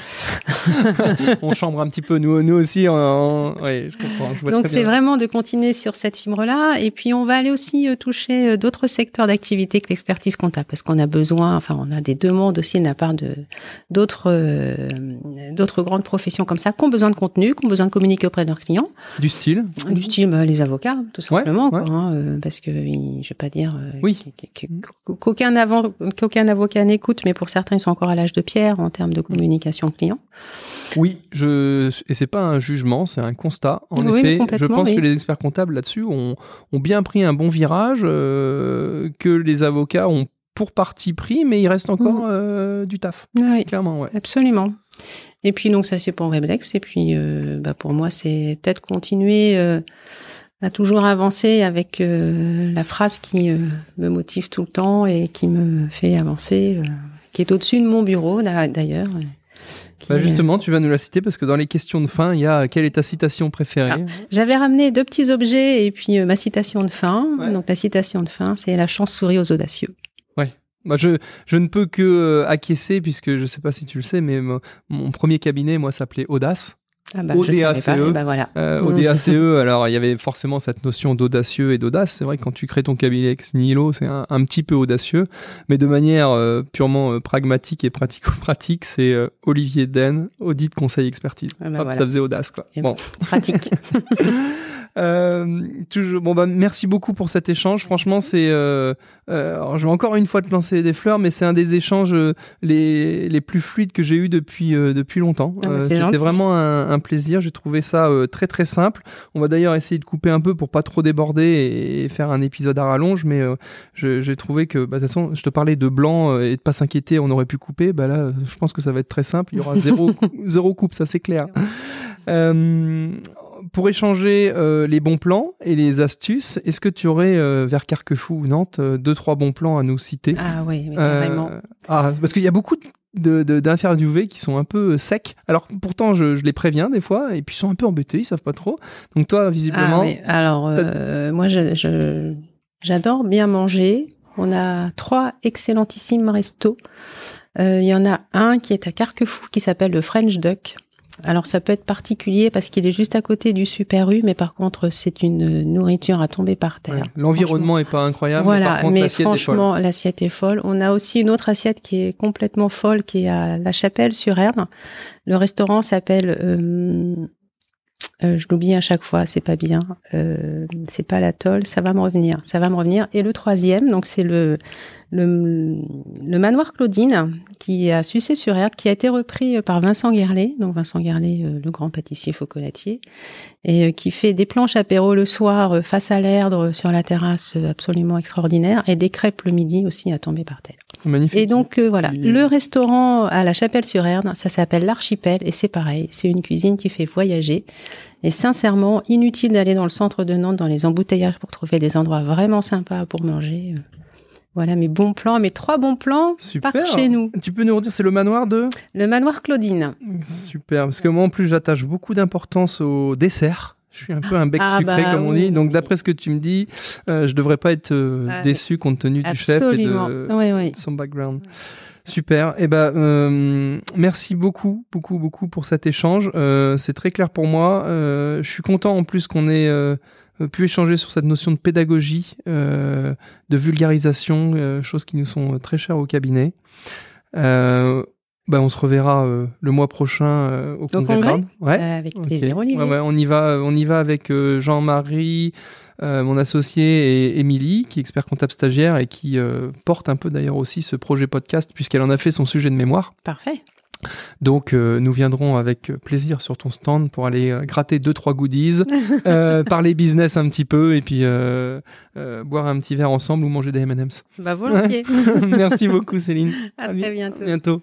S1: on chambre un petit peu, nous, nous aussi. Oui, je comprends. Je
S2: Donc c'est vraiment de continuer sur cette fibre-là. Et puis on va aller aussi euh, toucher euh, d'autres secteurs d'activité que l'expertise comptable, parce qu'on a besoin, enfin on a des demandes aussi de la part de d'autres euh, d'autres grandes professions comme ça qui ont besoin de contenu, qui ont besoin de communiquer auprès de leurs clients.
S1: Du style
S2: Du style, bah, les avocats, tout simplement. Quoi, hein, parce que je vais pas dire
S1: oui.
S2: qu'aucun qu'aucun avocat n'écoute, mais pour certains ils sont encore à l'âge de pierre en termes de communication client.
S1: Oui, je et c'est pas un jugement, c'est un constat. En effet, je pense que les experts comptables là-dessus ont, ont, bien pris un bon virage, euh, que les avocats ont pour partie pris, mais il reste encore mm. euh, du taf.
S2: Oui,
S1: clairement, ouais.
S2: Absolument. Et puis donc ça c'est pour Weblex et puis euh, bah, pour moi c'est peut-être continuer à toujours avancer avec la phrase qui me motive tout le temps et qui me fait avancer, qui est au-dessus de mon bureau d'ailleurs.
S1: Bah justement, tu vas nous la citer parce que dans les questions de fin, il y a quelle est ta citation préférée? Ah,
S2: J'avais ramené deux petits objets et puis euh, ma citation de fin. Donc la citation de fin, c'est la chance sourit aux audacieux.
S1: Ouais. Moi, je, je ne peux que euh, acquiescer puisque je ne sais pas si tu le sais, mais mon premier cabinet, moi, s'appelait Audace.
S2: Ah bah, ODACE. Bah, voilà.
S1: euh, ODACE, mmh. alors il y avait forcément cette notion d'audacieux et d'audace. C'est vrai que quand tu crées ton cabinet ex nihilo, c'est un, un, petit peu audacieux, mais de manière euh, purement euh, pragmatique et pratico-pratique, c'est euh, Olivier Den, audit conseil expertise. Ah bah Hop, ça faisait audace quoi.
S2: bon. Pratique.
S1: Euh, toujours, bon bah merci beaucoup pour cet échange. Franchement, c'est, euh, euh, je vais encore une fois te lancer des fleurs, mais c'est un des échanges les, les plus fluides que j'ai eu depuis depuis longtemps.
S2: Ah,
S1: c'était vraiment un, un plaisir. J'ai trouvé ça très très simple. On va d'ailleurs essayer de couper un peu pour pas trop déborder et, faire un épisode à rallonge, mais j'ai trouvé que bah, de toute façon, je te parlais de blanc et de pas s'inquiéter, on aurait pu couper. Bah là, je pense que ça va être très simple. Il y aura zéro zéro coupe, ça c'est clair. Euh, pour échanger euh, les bons plans et les astuces, est-ce que tu aurais euh, vers Carquefou ou Nantes euh, deux trois bons plans à nous citer?
S2: Ah oui, vraiment.
S1: Ah, parce qu'il y a beaucoup de, de, qui sont un peu secs. Alors pourtant, je, les préviens des fois, et puis ils sont un peu embêtés, ils savent pas trop. Donc toi, visiblement. Ah,
S2: oui. Alors moi, j'adore bien manger. On a trois excellentissimes restos. Il y en a un qui est à Carquefou qui s'appelle le French Duck. Alors ça peut être particulier parce qu'il est juste à côté du Super U, mais par contre c'est une nourriture à tomber par terre.
S1: L'environnement est pas incroyable.
S2: Voilà, mais, franchement l'assiette est folle. On a aussi une autre assiette qui est complètement folle, qui est à La Chapelle sur Erne. Le restaurant s'appelle euh, euh, je l'oublie à chaque fois, c'est pas bien. Euh, c'est pas l'atoll, ça va me revenir, ça va me revenir. Et le troisième, donc c'est le, le, le manoir Claudine qui a sucé sur herbe, qui a été repris par Vincent Guerlet, donc Vincent Guerlet, euh, le grand pâtissier chocolatier, et euh, qui fait des planches apéro le soir euh, face à l'Erdre sur la terrasse absolument extraordinaire, et des crêpes le midi aussi à tomber par terre.
S1: Magnifique.
S2: Et donc voilà, le restaurant à la Chapelle-sur-Erdre, ça s'appelle l'Archipel, et c'est pareil, c'est une cuisine qui fait voyager. Et sincèrement, inutile d'aller dans le centre de Nantes, dans les embouteillages pour trouver des endroits vraiment sympas pour manger. Voilà mes bons plans, mes trois bons plans Super. chez nous.
S1: Tu peux nous redire, c'est le manoir de
S2: Le manoir Claudine.
S1: Super, parce que moi en plus j'attache beaucoup d'importance au dessert. Je suis un peu un bec ah sucré bah comme on dit, donc d'après ce que tu me dis, euh, je devrais pas être euh, déçu compte tenu du chef et de, son background. Super. Eh ben, euh, merci beaucoup, beaucoup, beaucoup pour cet échange. Euh, c'est très clair pour moi. Euh, je suis content en plus qu'on ait pu échanger sur cette notion de pédagogie, euh, de vulgarisation, euh, choses qui nous sont très chères au cabinet. Bah, on se reverra le mois prochain au, congrès.
S2: Ouais. avec plaisir,
S1: ouais, ouais, on y va, on y va avec Jean-Marie, mon associé, et Émilie, qui est expert comptable stagiaire et qui porte un peu d'ailleurs aussi ce projet podcast puisqu'elle en a fait son sujet de mémoire.
S2: Parfait.
S1: Donc euh, nous viendrons avec plaisir sur ton stand pour aller euh, gratter deux trois goodies, euh, parler business un petit peu et puis boire un petit verre ensemble ou manger des M&M's.
S2: Bah volontiers.
S1: Merci beaucoup Céline.
S2: À, très bientôt.
S1: bientôt.